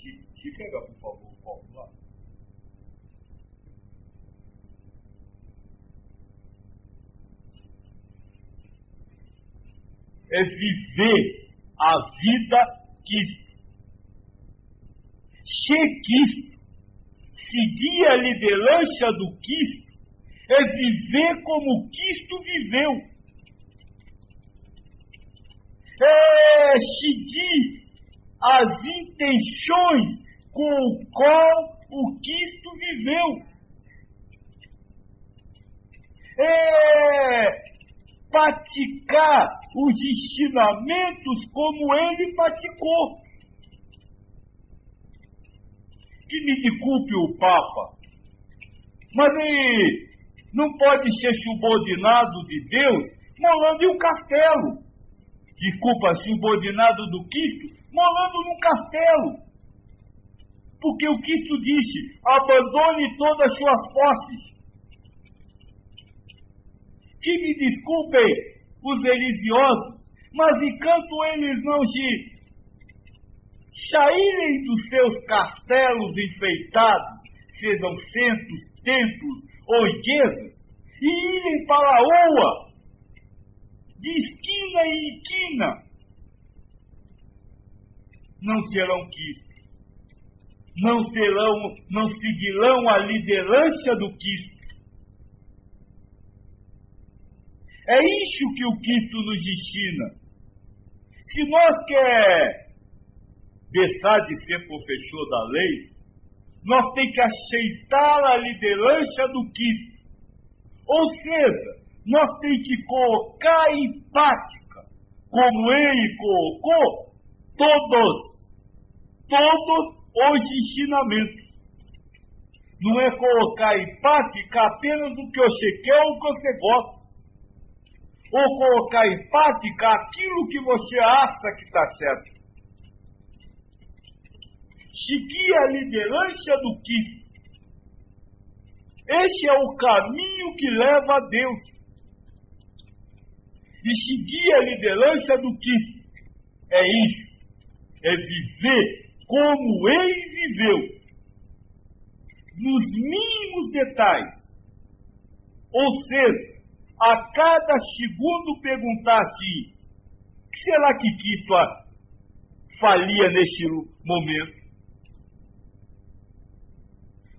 Se, se pega, por favor, o copo lá. É viver a vida. Ser Cristo, seguir a liderança do Cristo, é viver como Cristo viveu. É seguir as intenções com o qual o Cristo viveu. É praticar os ensinamentos como ele praticou. Que me desculpe o Papa, mas ele não pode ser subordinado de Deus morando em um castelo. Desculpa, subordinado do Cristo morando num castelo. Porque o Cristo disse: abandone todas as suas posses. Que me desculpem os religiosos, mas enquanto eles não se saírem dos seus castelos enfeitados, sejam centros, templos ou igrejas, e irem para a rua, de esquina em esquina, não serão Cristo. Não serão, não seguirão a liderança do Cristo. É isso que o Cristo nos ensina. Se nós quer deixar de ser professor da lei, nós temos que aceitar a liderança do Cristo. Ou seja, nós temos que colocar em prática, como ele colocou, todos, todos os ensinamentos. Não é colocar em prática apenas o que você quer ou o que você gosta. Ou colocar em prática aquilo que você acha que está certo. Seguir a liderança do Cristo. Este é o caminho que leva a Deus. E seguir a liderança do Cristo é isso. É viver como ele viveu, nos mínimos detalhes. Ou seja, a cada segundo perguntar assim: o que será que Cristo falia neste momento?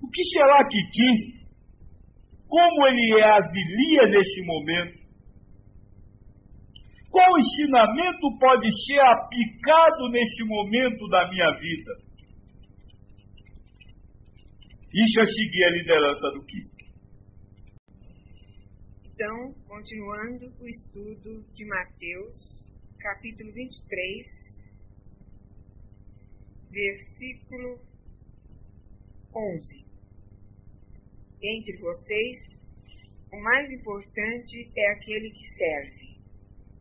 O que será que Cristo, como ele agiria neste momento? Qual ensinamento pode ser aplicado neste momento da minha vida? Isso é seguir a liderança do Cristo. Então, continuando o estudo de Mateus, capítulo 23, versículo 11. Entre vocês, o mais importante é aquele que serve.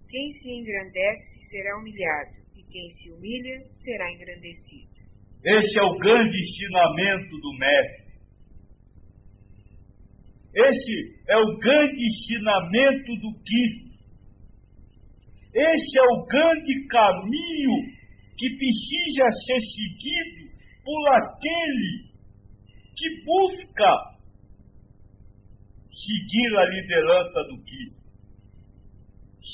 Quem se engrandece será humilhado, e quem se humilha será engrandecido. Este é o grande ensinamento do Mestre. Este é o grande ensinamento do Cristo. Este é o grande caminho que precisa ser seguido por aquele que busca seguir a liderança do Cristo.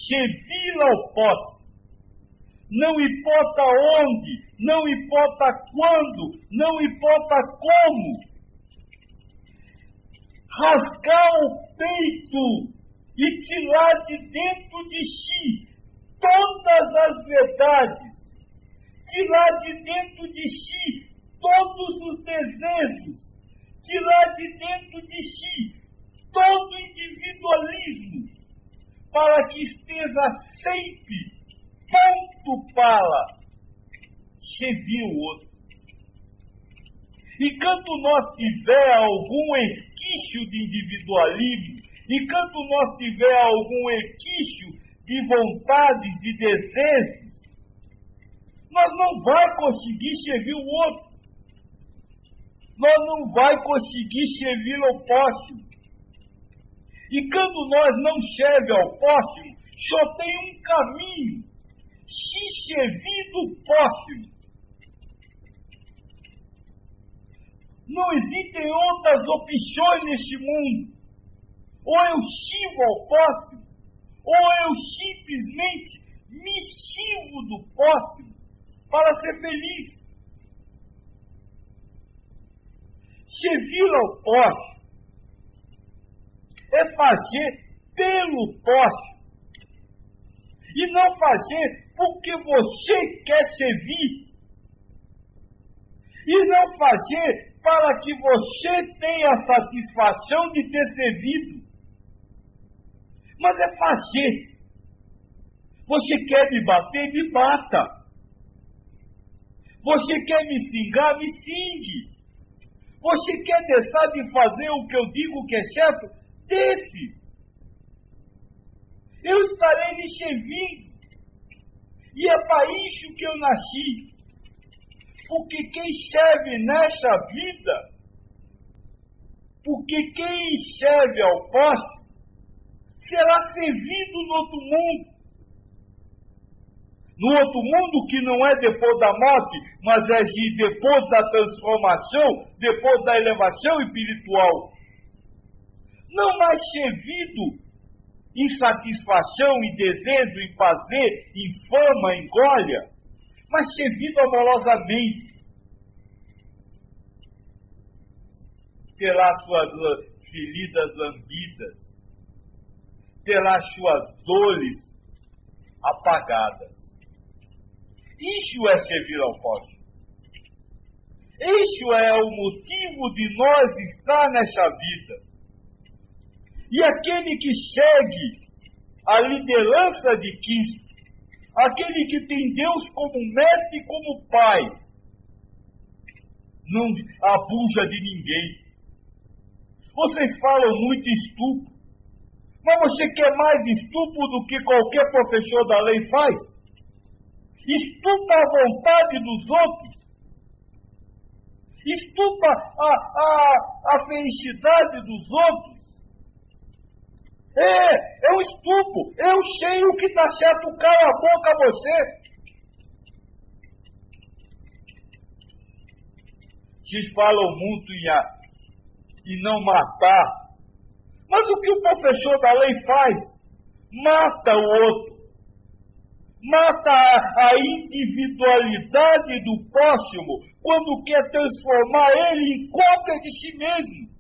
Servir ao posse. Não importa onde, não importa quando, não importa como. Rasgar o peito e tirar de dentro de si todas as verdades, tirar de dentro de si todos os desejos, tirar de dentro de si todo o individualismo, para que esteja sempre ponto para servir o outro. Enquanto nós tiver algum esquício de individualismo, enquanto nós tiver algum esquício de vontades, de desejos, nós não vai conseguir servir o outro. Nós não vai conseguir servir ao próximo. E quando nós não serve ao próximo, só tem um caminho: se servir do próximo. Não existem outras opções neste mundo. Ou eu sirvo ao próximo, ou eu simplesmente me sirvo do próximo para ser feliz. Servir ao próximo é fazer pelo próximo e não fazer porque você quer servir e não fazer para que você tenha a satisfação de ter servido mas é fazer. Você quer me bater? Me bata. Você quer me xingar? Me xingue. Você quer deixar de fazer o que eu digo que é certo? Deixe. Eu estarei lhe servindo. E é para isso que eu nasci. Porque quem serve nessa vida, porque quem serve ao próximo, será servido no outro mundo. No outro mundo que não é depois da morte, mas é de depois da transformação, depois da elevação espiritual. Não mais servido em satisfação, em desejo, em fazer, em fama, em glória, mas servido amorosamente. Terá suas feridas lambidas, terá suas dores apagadas. Isso é servir ao próximo. Isso é o motivo de nós estar nessa vida. E aquele que segue a liderança de Cristo, aquele que tem Deus como mestre e como pai, não abusa de ninguém. Vocês falam muito estupro. Mas você quer mais estupro do que qualquer professor da lei faz? Estupra a vontade dos outros. Estupra a, a, a felicidade dos outros. É, é um estupro. Eu sei o que está certo, cala a boca você. Vocês falam muito em, em não matar mas o que o professor da lei faz? Mata o outro. Mata a, a individualidade do próximo quando quer transformar ele em cópia de si mesmo.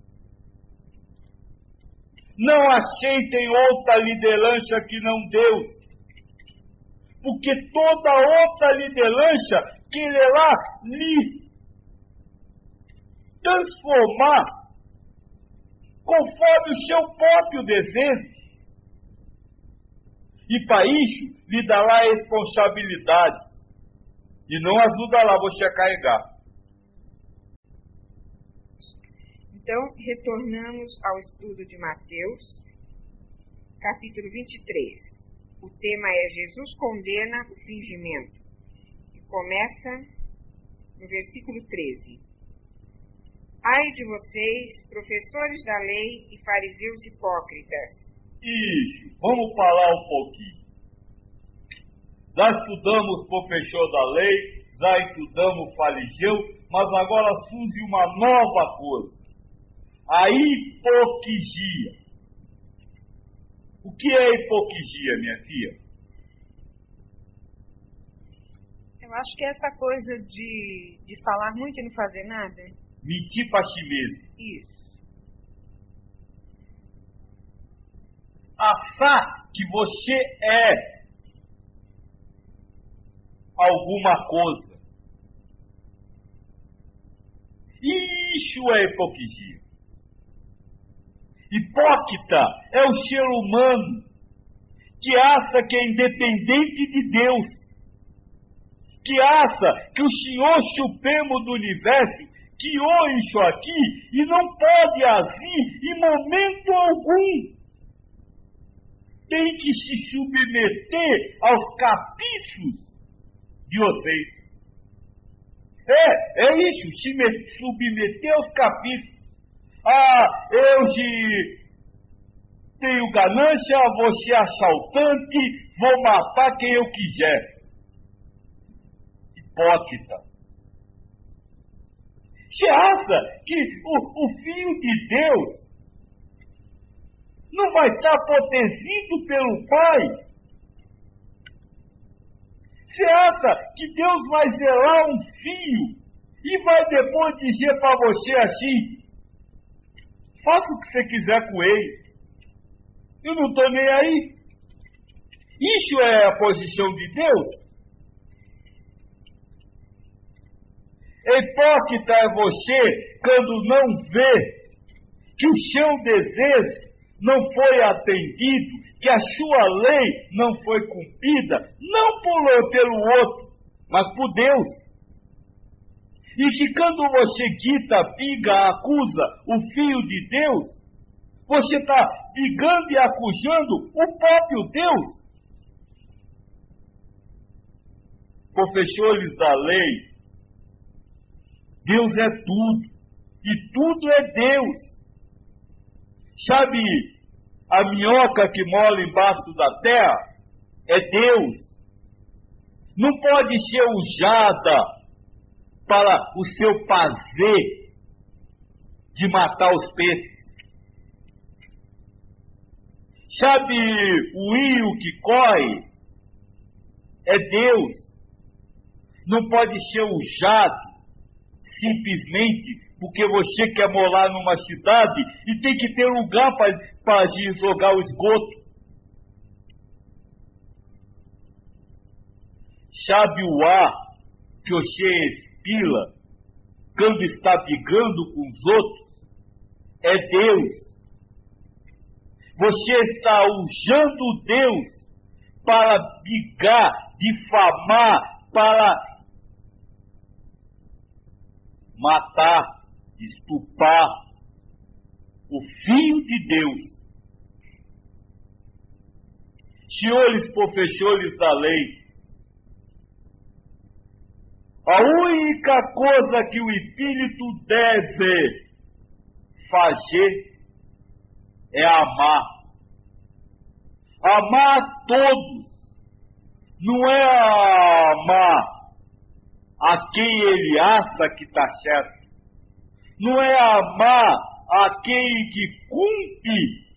Não aceitem outra liderança que não Deus. Porque toda outra liderança quererá lhe transformar conforme o seu próprio desejo. E para isso lhe dará responsabilidades. E não ajudará você a carregar. Então, retornamos ao estudo de Mateus, capítulo 23. O tema é Jesus condena o fingimento. E começa no versículo 13. Ai de vocês, professores da lei e fariseus hipócritas. Isso, vamos falar um pouquinho. Já estudamos professor da lei, já estudamos fariseu, mas agora surge uma nova coisa. A hipocrisia. O que é hipocrisia, minha filha? Eu acho que é essa coisa de, de falar muito e não fazer nada. Mentir para si mesmo. Isso. Achar que você é alguma coisa. Isso é hipocrisia. Hipócrita é o ser humano que acha que é independente de Deus, que acha que o Senhor Supremo do Universo criou isso aqui e não pode agir em momento algum. Tem que se submeter aos caprichos de vocês. É, é isso, se submeter aos caprichos. Ah, eu de tenho ganância, ser assaltante, vou matar quem eu quiser. Hipócrita. Você acha que o, o Filho de Deus não vai estar protegido pelo Pai? Você acha que Deus vai zelar um filho e vai depois dizer para você assim: faça o que você quiser com ele. Eu não estou nem aí. Isso é a posição de Deus? Hipócrita é você quando não vê que o seu desejo não foi atendido, que a sua lei não foi cumprida, não por, pelo outro, mas por Deus. E que quando você quita, piga, acusa o Filho de Deus, você está pigando e acusando o próprio Deus. Professores da lei, Deus é tudo, e tudo é Deus. Sabe a minhoca que mora embaixo da terra? É Deus. Não pode ser usada para o seu prazer de matar os peixes. Sabe o rio que corre? É Deus. Não pode ser usado simplesmente porque você quer morar numa cidade e tem que ter lugar para jogar o esgoto. Sabe o ar que você expila quando está brigando com os outros? É Deus. Você está usando Deus para brigar, difamar, para matar, estupar o Filho de Deus. Senhores professores da lei, a única coisa que o Espírito deve fazer é amar. Amar todos. Não é amar a quem ele acha que está certo. Não é amar aquele que cumpre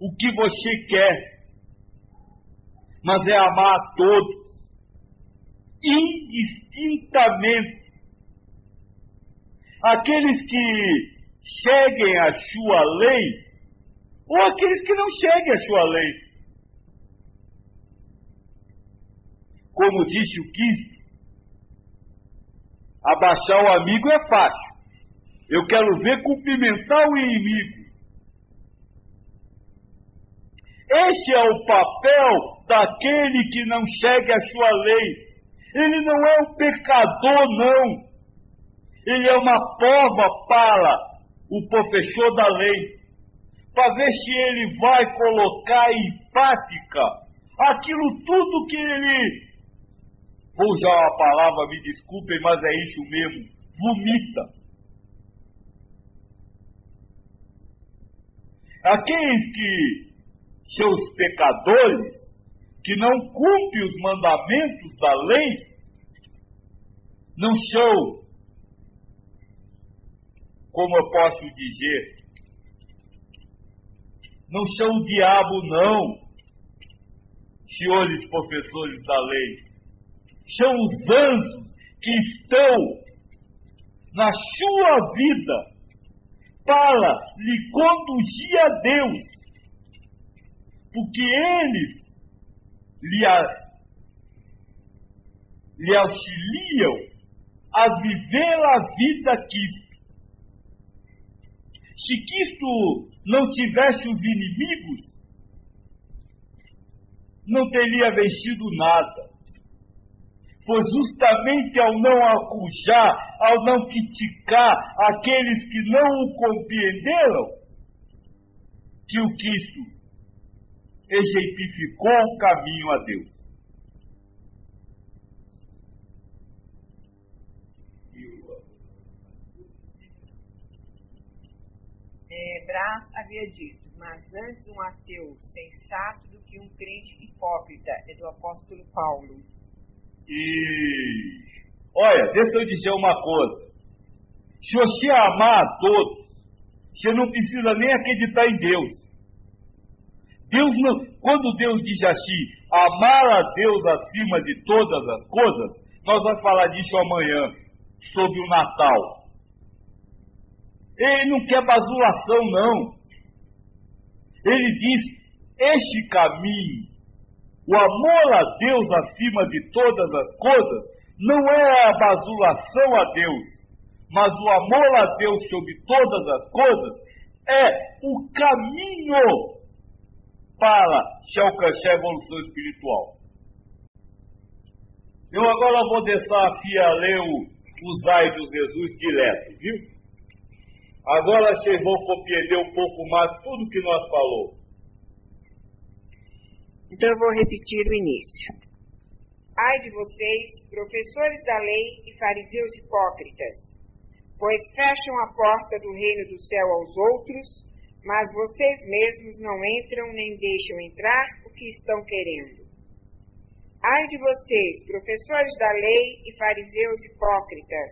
o que você quer, mas é amar a todos, indistintamente. Aqueles que seguem a sua lei, ou aqueles que não seguem a sua lei. Como disse o Cristo, Abaixar o amigo é fácil. Eu quero ver cumprimentar o inimigo. Esse é o papel daquele que não segue a sua lei. Ele não é um pecador, não. Ele é uma prova para o professor da lei, para ver se ele vai colocar em prática aquilo tudo que ele vou usar uma palavra, me desculpem, mas é isso mesmo, vomita. aqueles que são os pecadores, que não cumprem os mandamentos da lei, não são, como eu posso dizer, não são o diabo, não, senhores professores da lei. São os anjos que estão na sua vida para lhe conduzir a Deus, porque eles lhe, lhe auxiliam a viver a vida que se Cristo não tivesse os inimigos, não teria vencido nada. Foi justamente ao não acusar, ao não criticar aqueles que não o compreenderam, que o Cristo exemplificou o caminho a Deus. É, Brás havia dito, mas antes um ateu sensato do que um crente hipócrita, é do apóstolo Paulo. E olha, deixa eu dizer uma coisa. Se você amar a todos, você não precisa nem acreditar em Deus. Deus não, quando Deus diz assim, amar a Deus acima de todas as coisas, nós vamos falar disso amanhã, sobre o Natal. Ele não quer basulação, não. Ele diz: este caminho, o amor a Deus acima de todas as coisas, não é a basulação a Deus, mas o amor a Deus sobre todas as coisas é o caminho para se alcançar a evolução espiritual. Eu agora vou aqui a ler o, os ai do Jesus direto, viu? Agora vocês vão compreender um pouco mais tudo que nós falou. Então eu vou repetir o início. Ai de vocês, professores da lei e fariseus hipócritas, pois fecham a porta do reino do céu aos outros, mas vocês mesmos não entram nem deixam entrar o que estão querendo. Ai de vocês, professores da lei e fariseus hipócritas,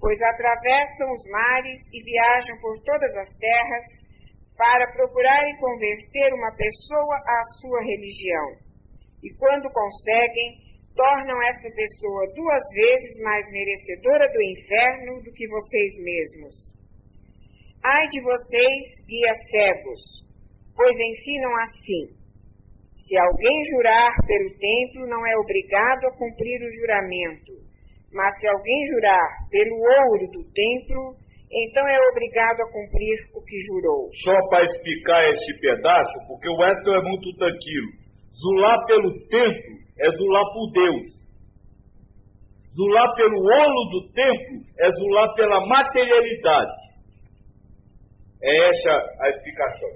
pois atravessam os mares e viajam por todas as terras para procurarem converter uma pessoa à sua religião. E quando conseguem, tornam essa pessoa duas vezes mais merecedora do inferno do que vocês mesmos. Ai de vocês, guias cegos, pois ensinam assim: se alguém jurar pelo templo, não é obrigado a cumprir o juramento mas se alguém jurar pelo ouro do templo, então é obrigado a cumprir o que jurou. Só para explicar esse pedaço, porque o Edson é muito tranquilo. Zular pelo templo é zular por Deus. Zular pelo ouro do templo é zular pela materialidade. É essa a explicação.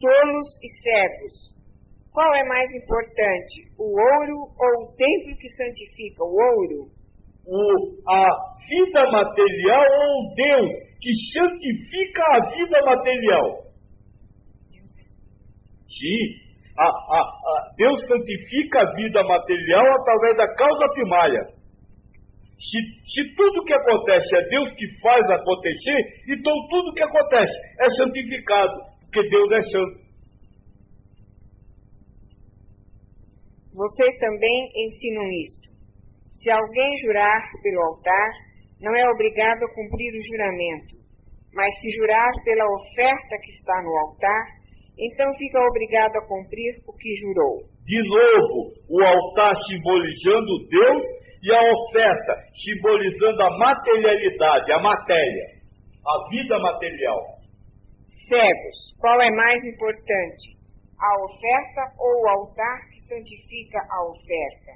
Tolos e cegos, qual é mais importante, o ouro ou o templo que santifica? O ouro? O, a vida material ou o Deus que santifica a vida material? Sim. A, a, a Deus santifica a vida material através da causa primária. Se, se, tudo que acontece é Deus que faz acontecer, então tudo que acontece é santificado, porque Deus é santo. Vocês também ensinam isto. Se alguém jurar pelo altar, não é obrigado a cumprir o juramento, mas se jurar pela oferta que está no altar, então fica obrigado a cumprir o que jurou. De novo, o altar simbolizando Deus e a oferta simbolizando a materialidade, a matéria, a vida material. Cegos, qual é mais importante, a oferta ou o altar santifica a oferta.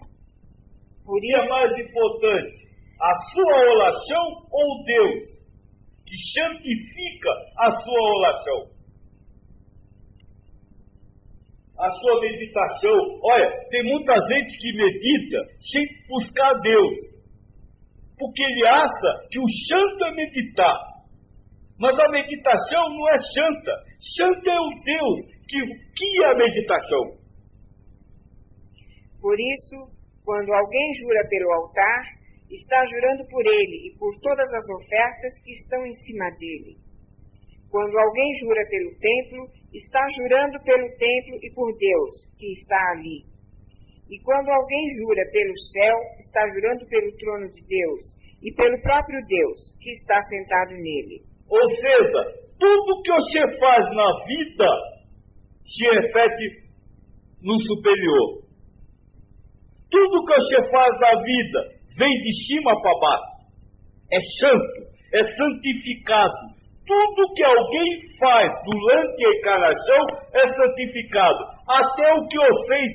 Por isso é mais importante, a sua oração ou Deus, que santifica a sua oração? A sua meditação. Olha, tem muita gente que medita sem buscar Deus. Porque ele acha que o santo é meditar. Mas a meditação não é santa. Santa é o Deus. Que, que é a meditação? Por isso, quando alguém jura pelo altar, está jurando por ele e por todas as ofertas que estão em cima dele. Quando alguém jura pelo templo, está jurando pelo templo e por Deus, que está ali. E quando alguém jura pelo céu, está jurando pelo trono de Deus e pelo próprio Deus, que está sentado nele. Ou seja, tudo que você faz na vida se reflete no superior. Tudo que você faz na vida vem de cima para baixo. É santo, é santificado, tudo que alguém faz durante a encarnação é santificado. Até o que vocês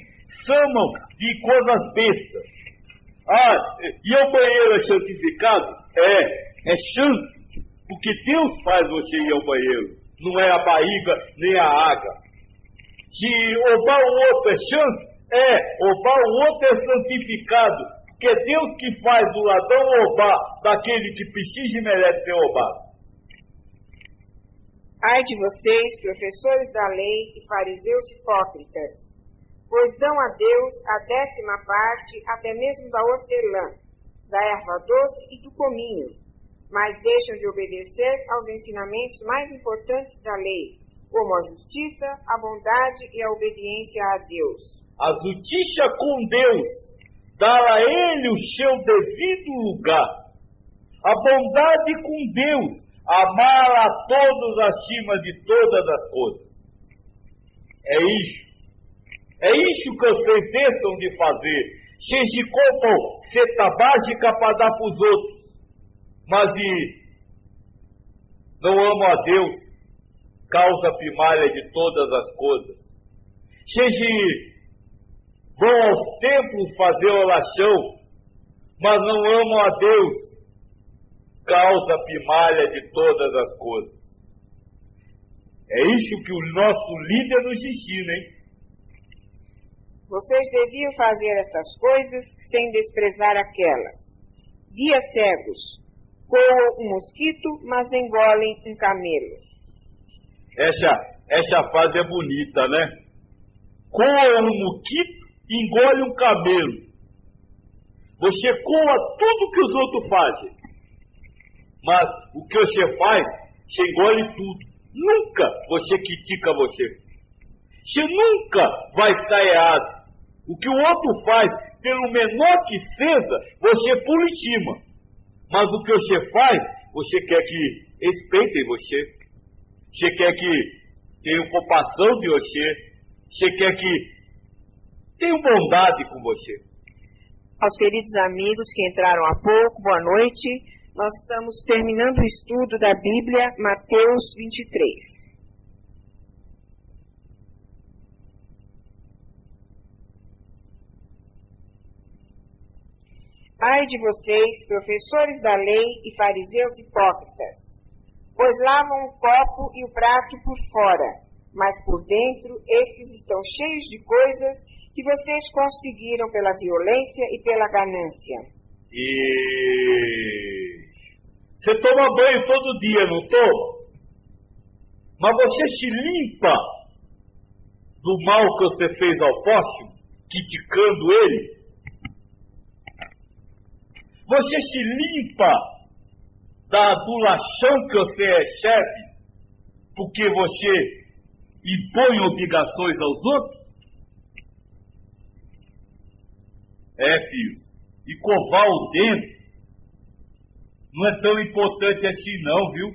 chamam de coisas bestas. Ah, e o banheiro é santificado? É, é santo. Porque Deus faz você ir ao banheiro. Não é a barriga nem a água. Se roubar o outro é santo, é, roubar o outro é santificado. Porque é Deus que faz o ladrão roubar daquele que precisa e merece ser roubado. Ai de vocês, professores da lei e fariseus hipócritas, pois dão a Deus a décima parte, até mesmo da hortelã, da erva doce e do cominho, mas deixam de obedecer aos ensinamentos mais importantes da lei, como a justiça, a bondade e a obediência a Deus. A justiça com Deus, dar a Ele o seu devido lugar. A bondade com Deus, amar a todos acima de todas as coisas. É isso. É isso que vocês deixam de fazer. Seja como seta básica para dar para os outros. Mas e não amo a Deus, causa primária de todas as coisas. Seja vão aos templos fazer oração, mas não amam a Deus, causa primária de todas as coisas. É isso que o nosso líder nos ensina, hein? Vocês deviam fazer essas coisas sem desprezar aquelas. Guia cegos, coam um mosquito, mas engolem um camelo. Essa, essa frase é bonita, né? Coa um mosquito, engole um camelo. Você coa tudo que os outros fazem. Mas o que você faz, você engole tudo. Nunca você critica você. Você nunca vai estar errado. O que o outro faz, pelo menor que seja, você pula em cima. Mas o que você faz, você quer que respeitem você. Você quer que tenham compaixão de você. Você quer que tenham bondade com você. Aos queridos amigos que entraram há pouco, boa noite. Nós estamos terminando o estudo da Bíblia, Mateus 23. Ai de vocês, professores da lei e fariseus hipócritas, pois lavam o copo e o prato por fora, mas por dentro estes estão cheios de coisas que vocês conseguiram pela violência e pela ganância. E você toma banho todo dia, não toma? Mas você se limpa do mal que você fez ao próximo, criticando ele? Você se limpa da adulação que você recebe porque você impõe obrigações aos outros? É, filho. E covar o dente não é tão importante assim não, viu?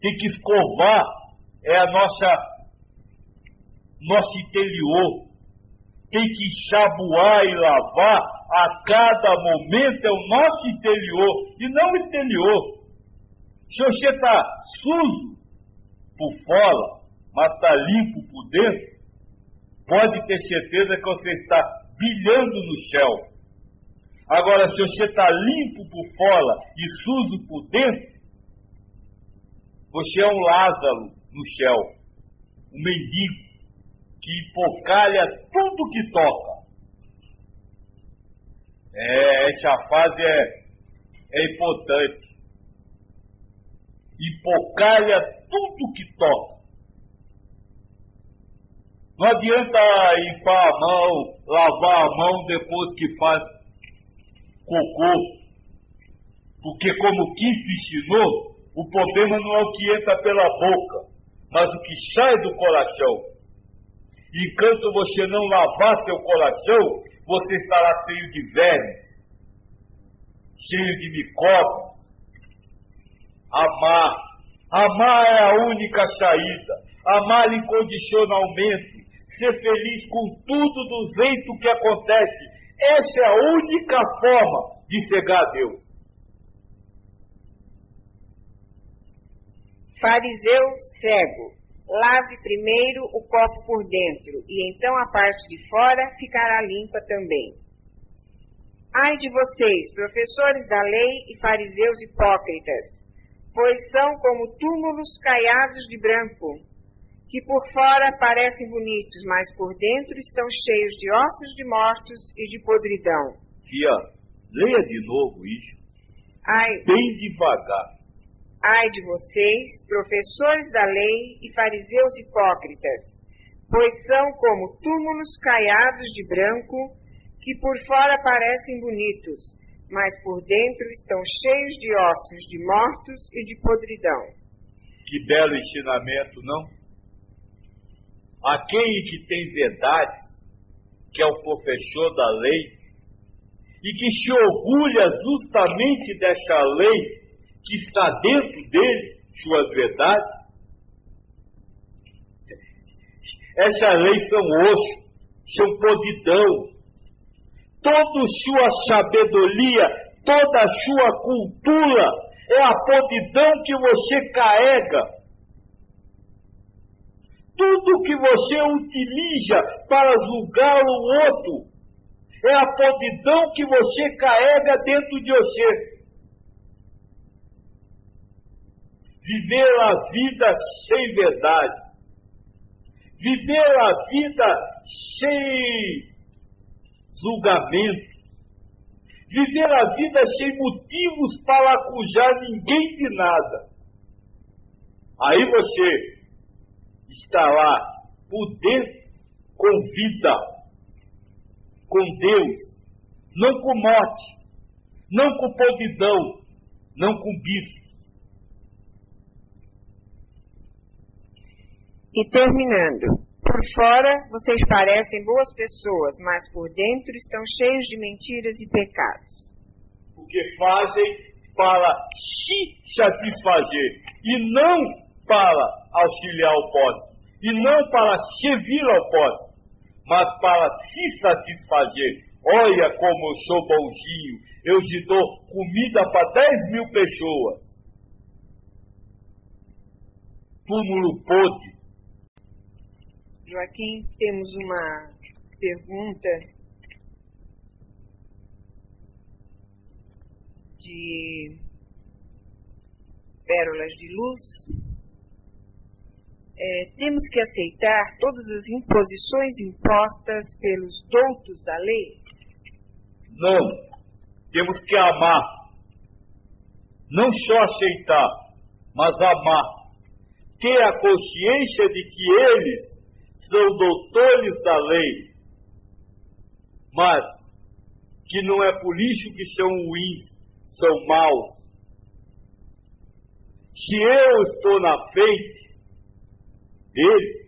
Tem que escovar é a nossa nosso interior. Tem que enxabuar e lavar a cada momento é o nosso interior e não o exterior. Se você está sujo por fora, mas está limpo por dentro, pode ter certeza que você está brilhando no céu. Agora, se você está limpo por fora e sujo por dentro, você é um Lázaro no céu, um mendigo que empocalha tudo que toca. É, essa fase é, é importante. e pocalha tudo que toca. Não adianta ir para a mão, lavar a mão depois que faz cocô. Porque como Cristo ensinou, o problema não é o que entra pela boca, mas o que sai do coração. Enquanto você não lavar seu coração, você estará cheio de vermes, cheio de micóbios. Amar. Amar é a única saída. Amar incondicionalmente. Ser feliz com tudo do jeito que acontece. Essa é a única forma de cegar a Deus. Fariseu cego, lave primeiro o copo por dentro, e então a parte de fora ficará limpa também. Ai de vocês, professores da lei e fariseus hipócritas, pois são como túmulos caiados de branco, que por fora parecem bonitos, mas por dentro estão cheios de ossos de mortos e de podridão. Fia, leia de novo isso. Ai, Bem devagar. ai de vocês, professores da lei e fariseus hipócritas, pois são como túmulos caiados de branco, que por fora parecem bonitos, mas por dentro estão cheios de ossos de mortos e de podridão. Que belo ensinamento, não? Aquele que tem verdade, que é o professor da lei, e que se orgulha justamente dessa lei que está dentro dele, suas verdades. Essa lei são osso, são podridão. Toda sua sabedoria, toda sua cultura é a podridão que você carrega. Tudo que você utiliza para julgar o outro é a podridão que você carrega dentro de você. Viver a vida sem verdade. Viver a vida sem julgamento. Viver a vida sem motivos para acusar ninguém de nada. Aí você está lá por dentro com vida, com Deus, não com morte, não com podridão, não com bicho. E terminando, por fora vocês parecem boas pessoas, mas por dentro estão cheios de mentiras e pecados. Porque fazem para se satisfazer e não para auxiliar o próximo, e não para servir ao próximo, mas para se satisfazer. Olha como eu sou bonzinho, eu te dou comida para 10 mil pessoas. Túmulo podre. Joaquim, temos uma pergunta de Pérolas de Luz. É, temos que aceitar todas as imposições impostas pelos doutos da lei? Não. Temos que amar. Não só aceitar, mas amar. Ter a consciência de que eles são doutores da lei, mas que não é por isso que são ruins, são maus. Se eu estou na frente dele,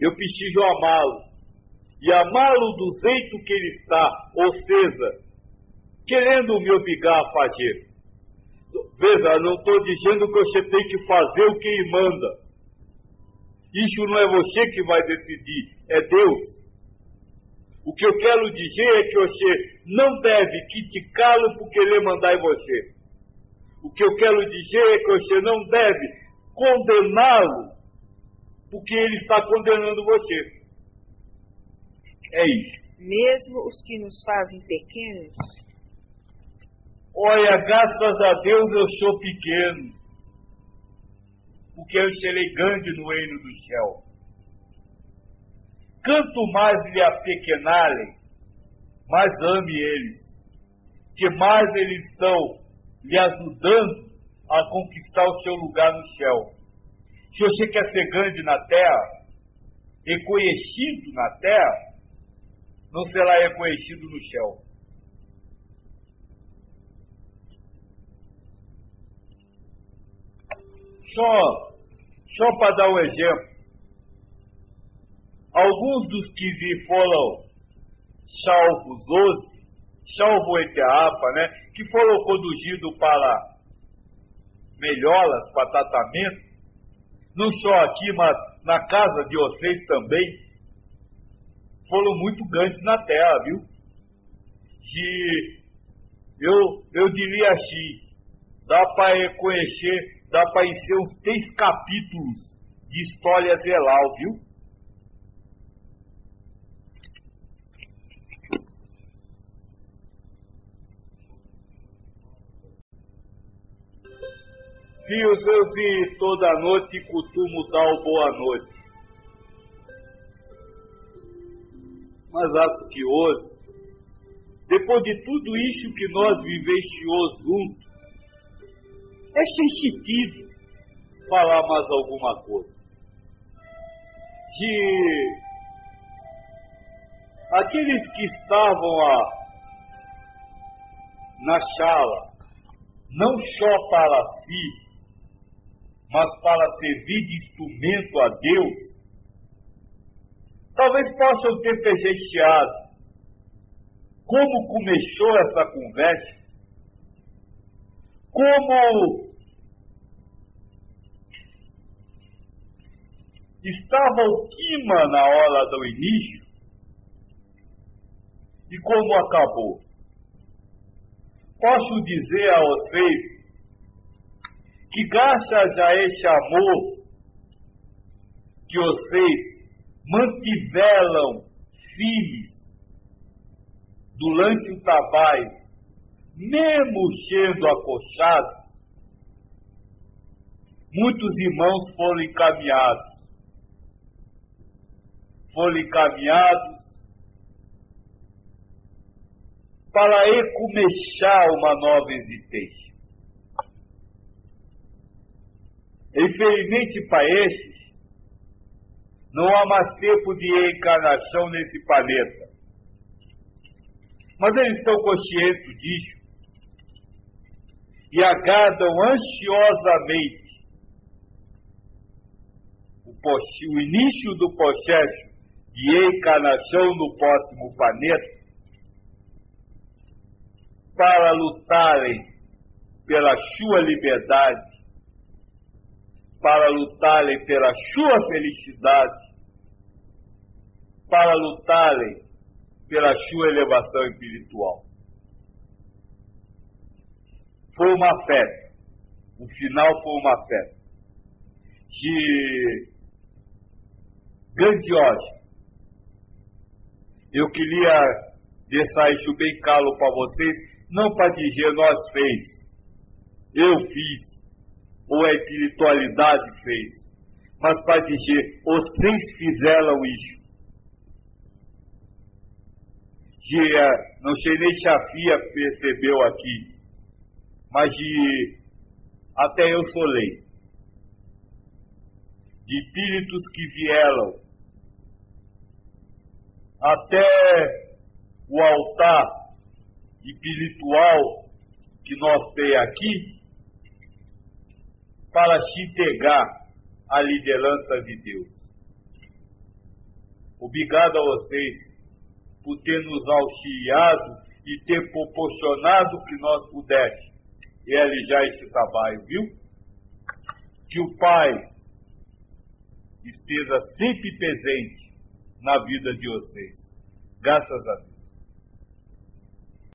eu preciso amá-lo. E amá-lo do jeito que ele está, ou seja, querendo me obrigar a fazer. Veja, não estou dizendo que você tem que fazer o que ele manda. Isso não é você que vai decidir, é Deus. O que eu quero dizer é que você não deve criticá-lo por querer mandar em você. O que eu quero dizer é que você não deve condená-lo porque ele está condenando você. É isso. Mesmo os que nos fazem pequenos? Olha, graças a Deus eu sou pequeno, porque eu serei grande no reino do céu. Quanto mais lhe apequenarem, mais ame eles, que mais eles estão lhe ajudando a conquistar o seu lugar no céu. Se você quer ser grande na terra, reconhecido na terra, não será reconhecido no céu. Só, só para dar um exemplo, alguns dos que foram salvos hoje, salvo Eteapa, né, que foram conduzidos para melhoras, para tratamento, não só aqui, mas na casa de vocês também, foram muito grandes na terra, viu? Que eu, eu diria assim, dá para reconhecer, dá para ser uns três capítulos de história zelal, viu? Filhos, eu vi toda noite e costumo dar boa noite. Mas acho que hoje, depois de tudo isso que nós vivenciamos juntos, é sem sentido falar mais alguma coisa. De aqueles que estavam lá na chala, não só para si, mas para servir de instrumento a Deus, talvez possam ter presenciado como começou essa conversa, como estava o clima na hora do início? E como acabou. Posso dizer a vocês que graças a esse amor que vocês mantiveram firmes durante o trabalho, mesmo sendo acochados, muitos irmãos foram encaminhados. Foram encaminhados para recomeçar uma nova existência. Infelizmente para esses, não há mais tempo de reencarnação nesse planeta. Mas eles estão conscientes disso e aguardam ansiosamente o, o início do processo de reencarnação no próximo planeta para lutarem pela sua liberdade para lutarem pela sua felicidade, para lutarem pela sua elevação espiritual. Foi uma festa. O final foi uma festa. De grandiosa. Eu queria deixar isso bem claro para vocês, não para dizer nós fez, eu fiz, ou a espiritualidade fez, mas para dizer, vocês fizeram isso. De, não sei nem se a FIA percebeu aqui, mas de, até eu sou lei, de espíritos que vieram até o altar espiritual que nós temos aqui, para entregar à liderança de Deus. Obrigado a vocês por ter nos auxiliado e ter proporcionado que nós pudéssemos realizar esse trabalho, viu? Que o Pai esteja sempre presente na vida de vocês. Graças a Deus.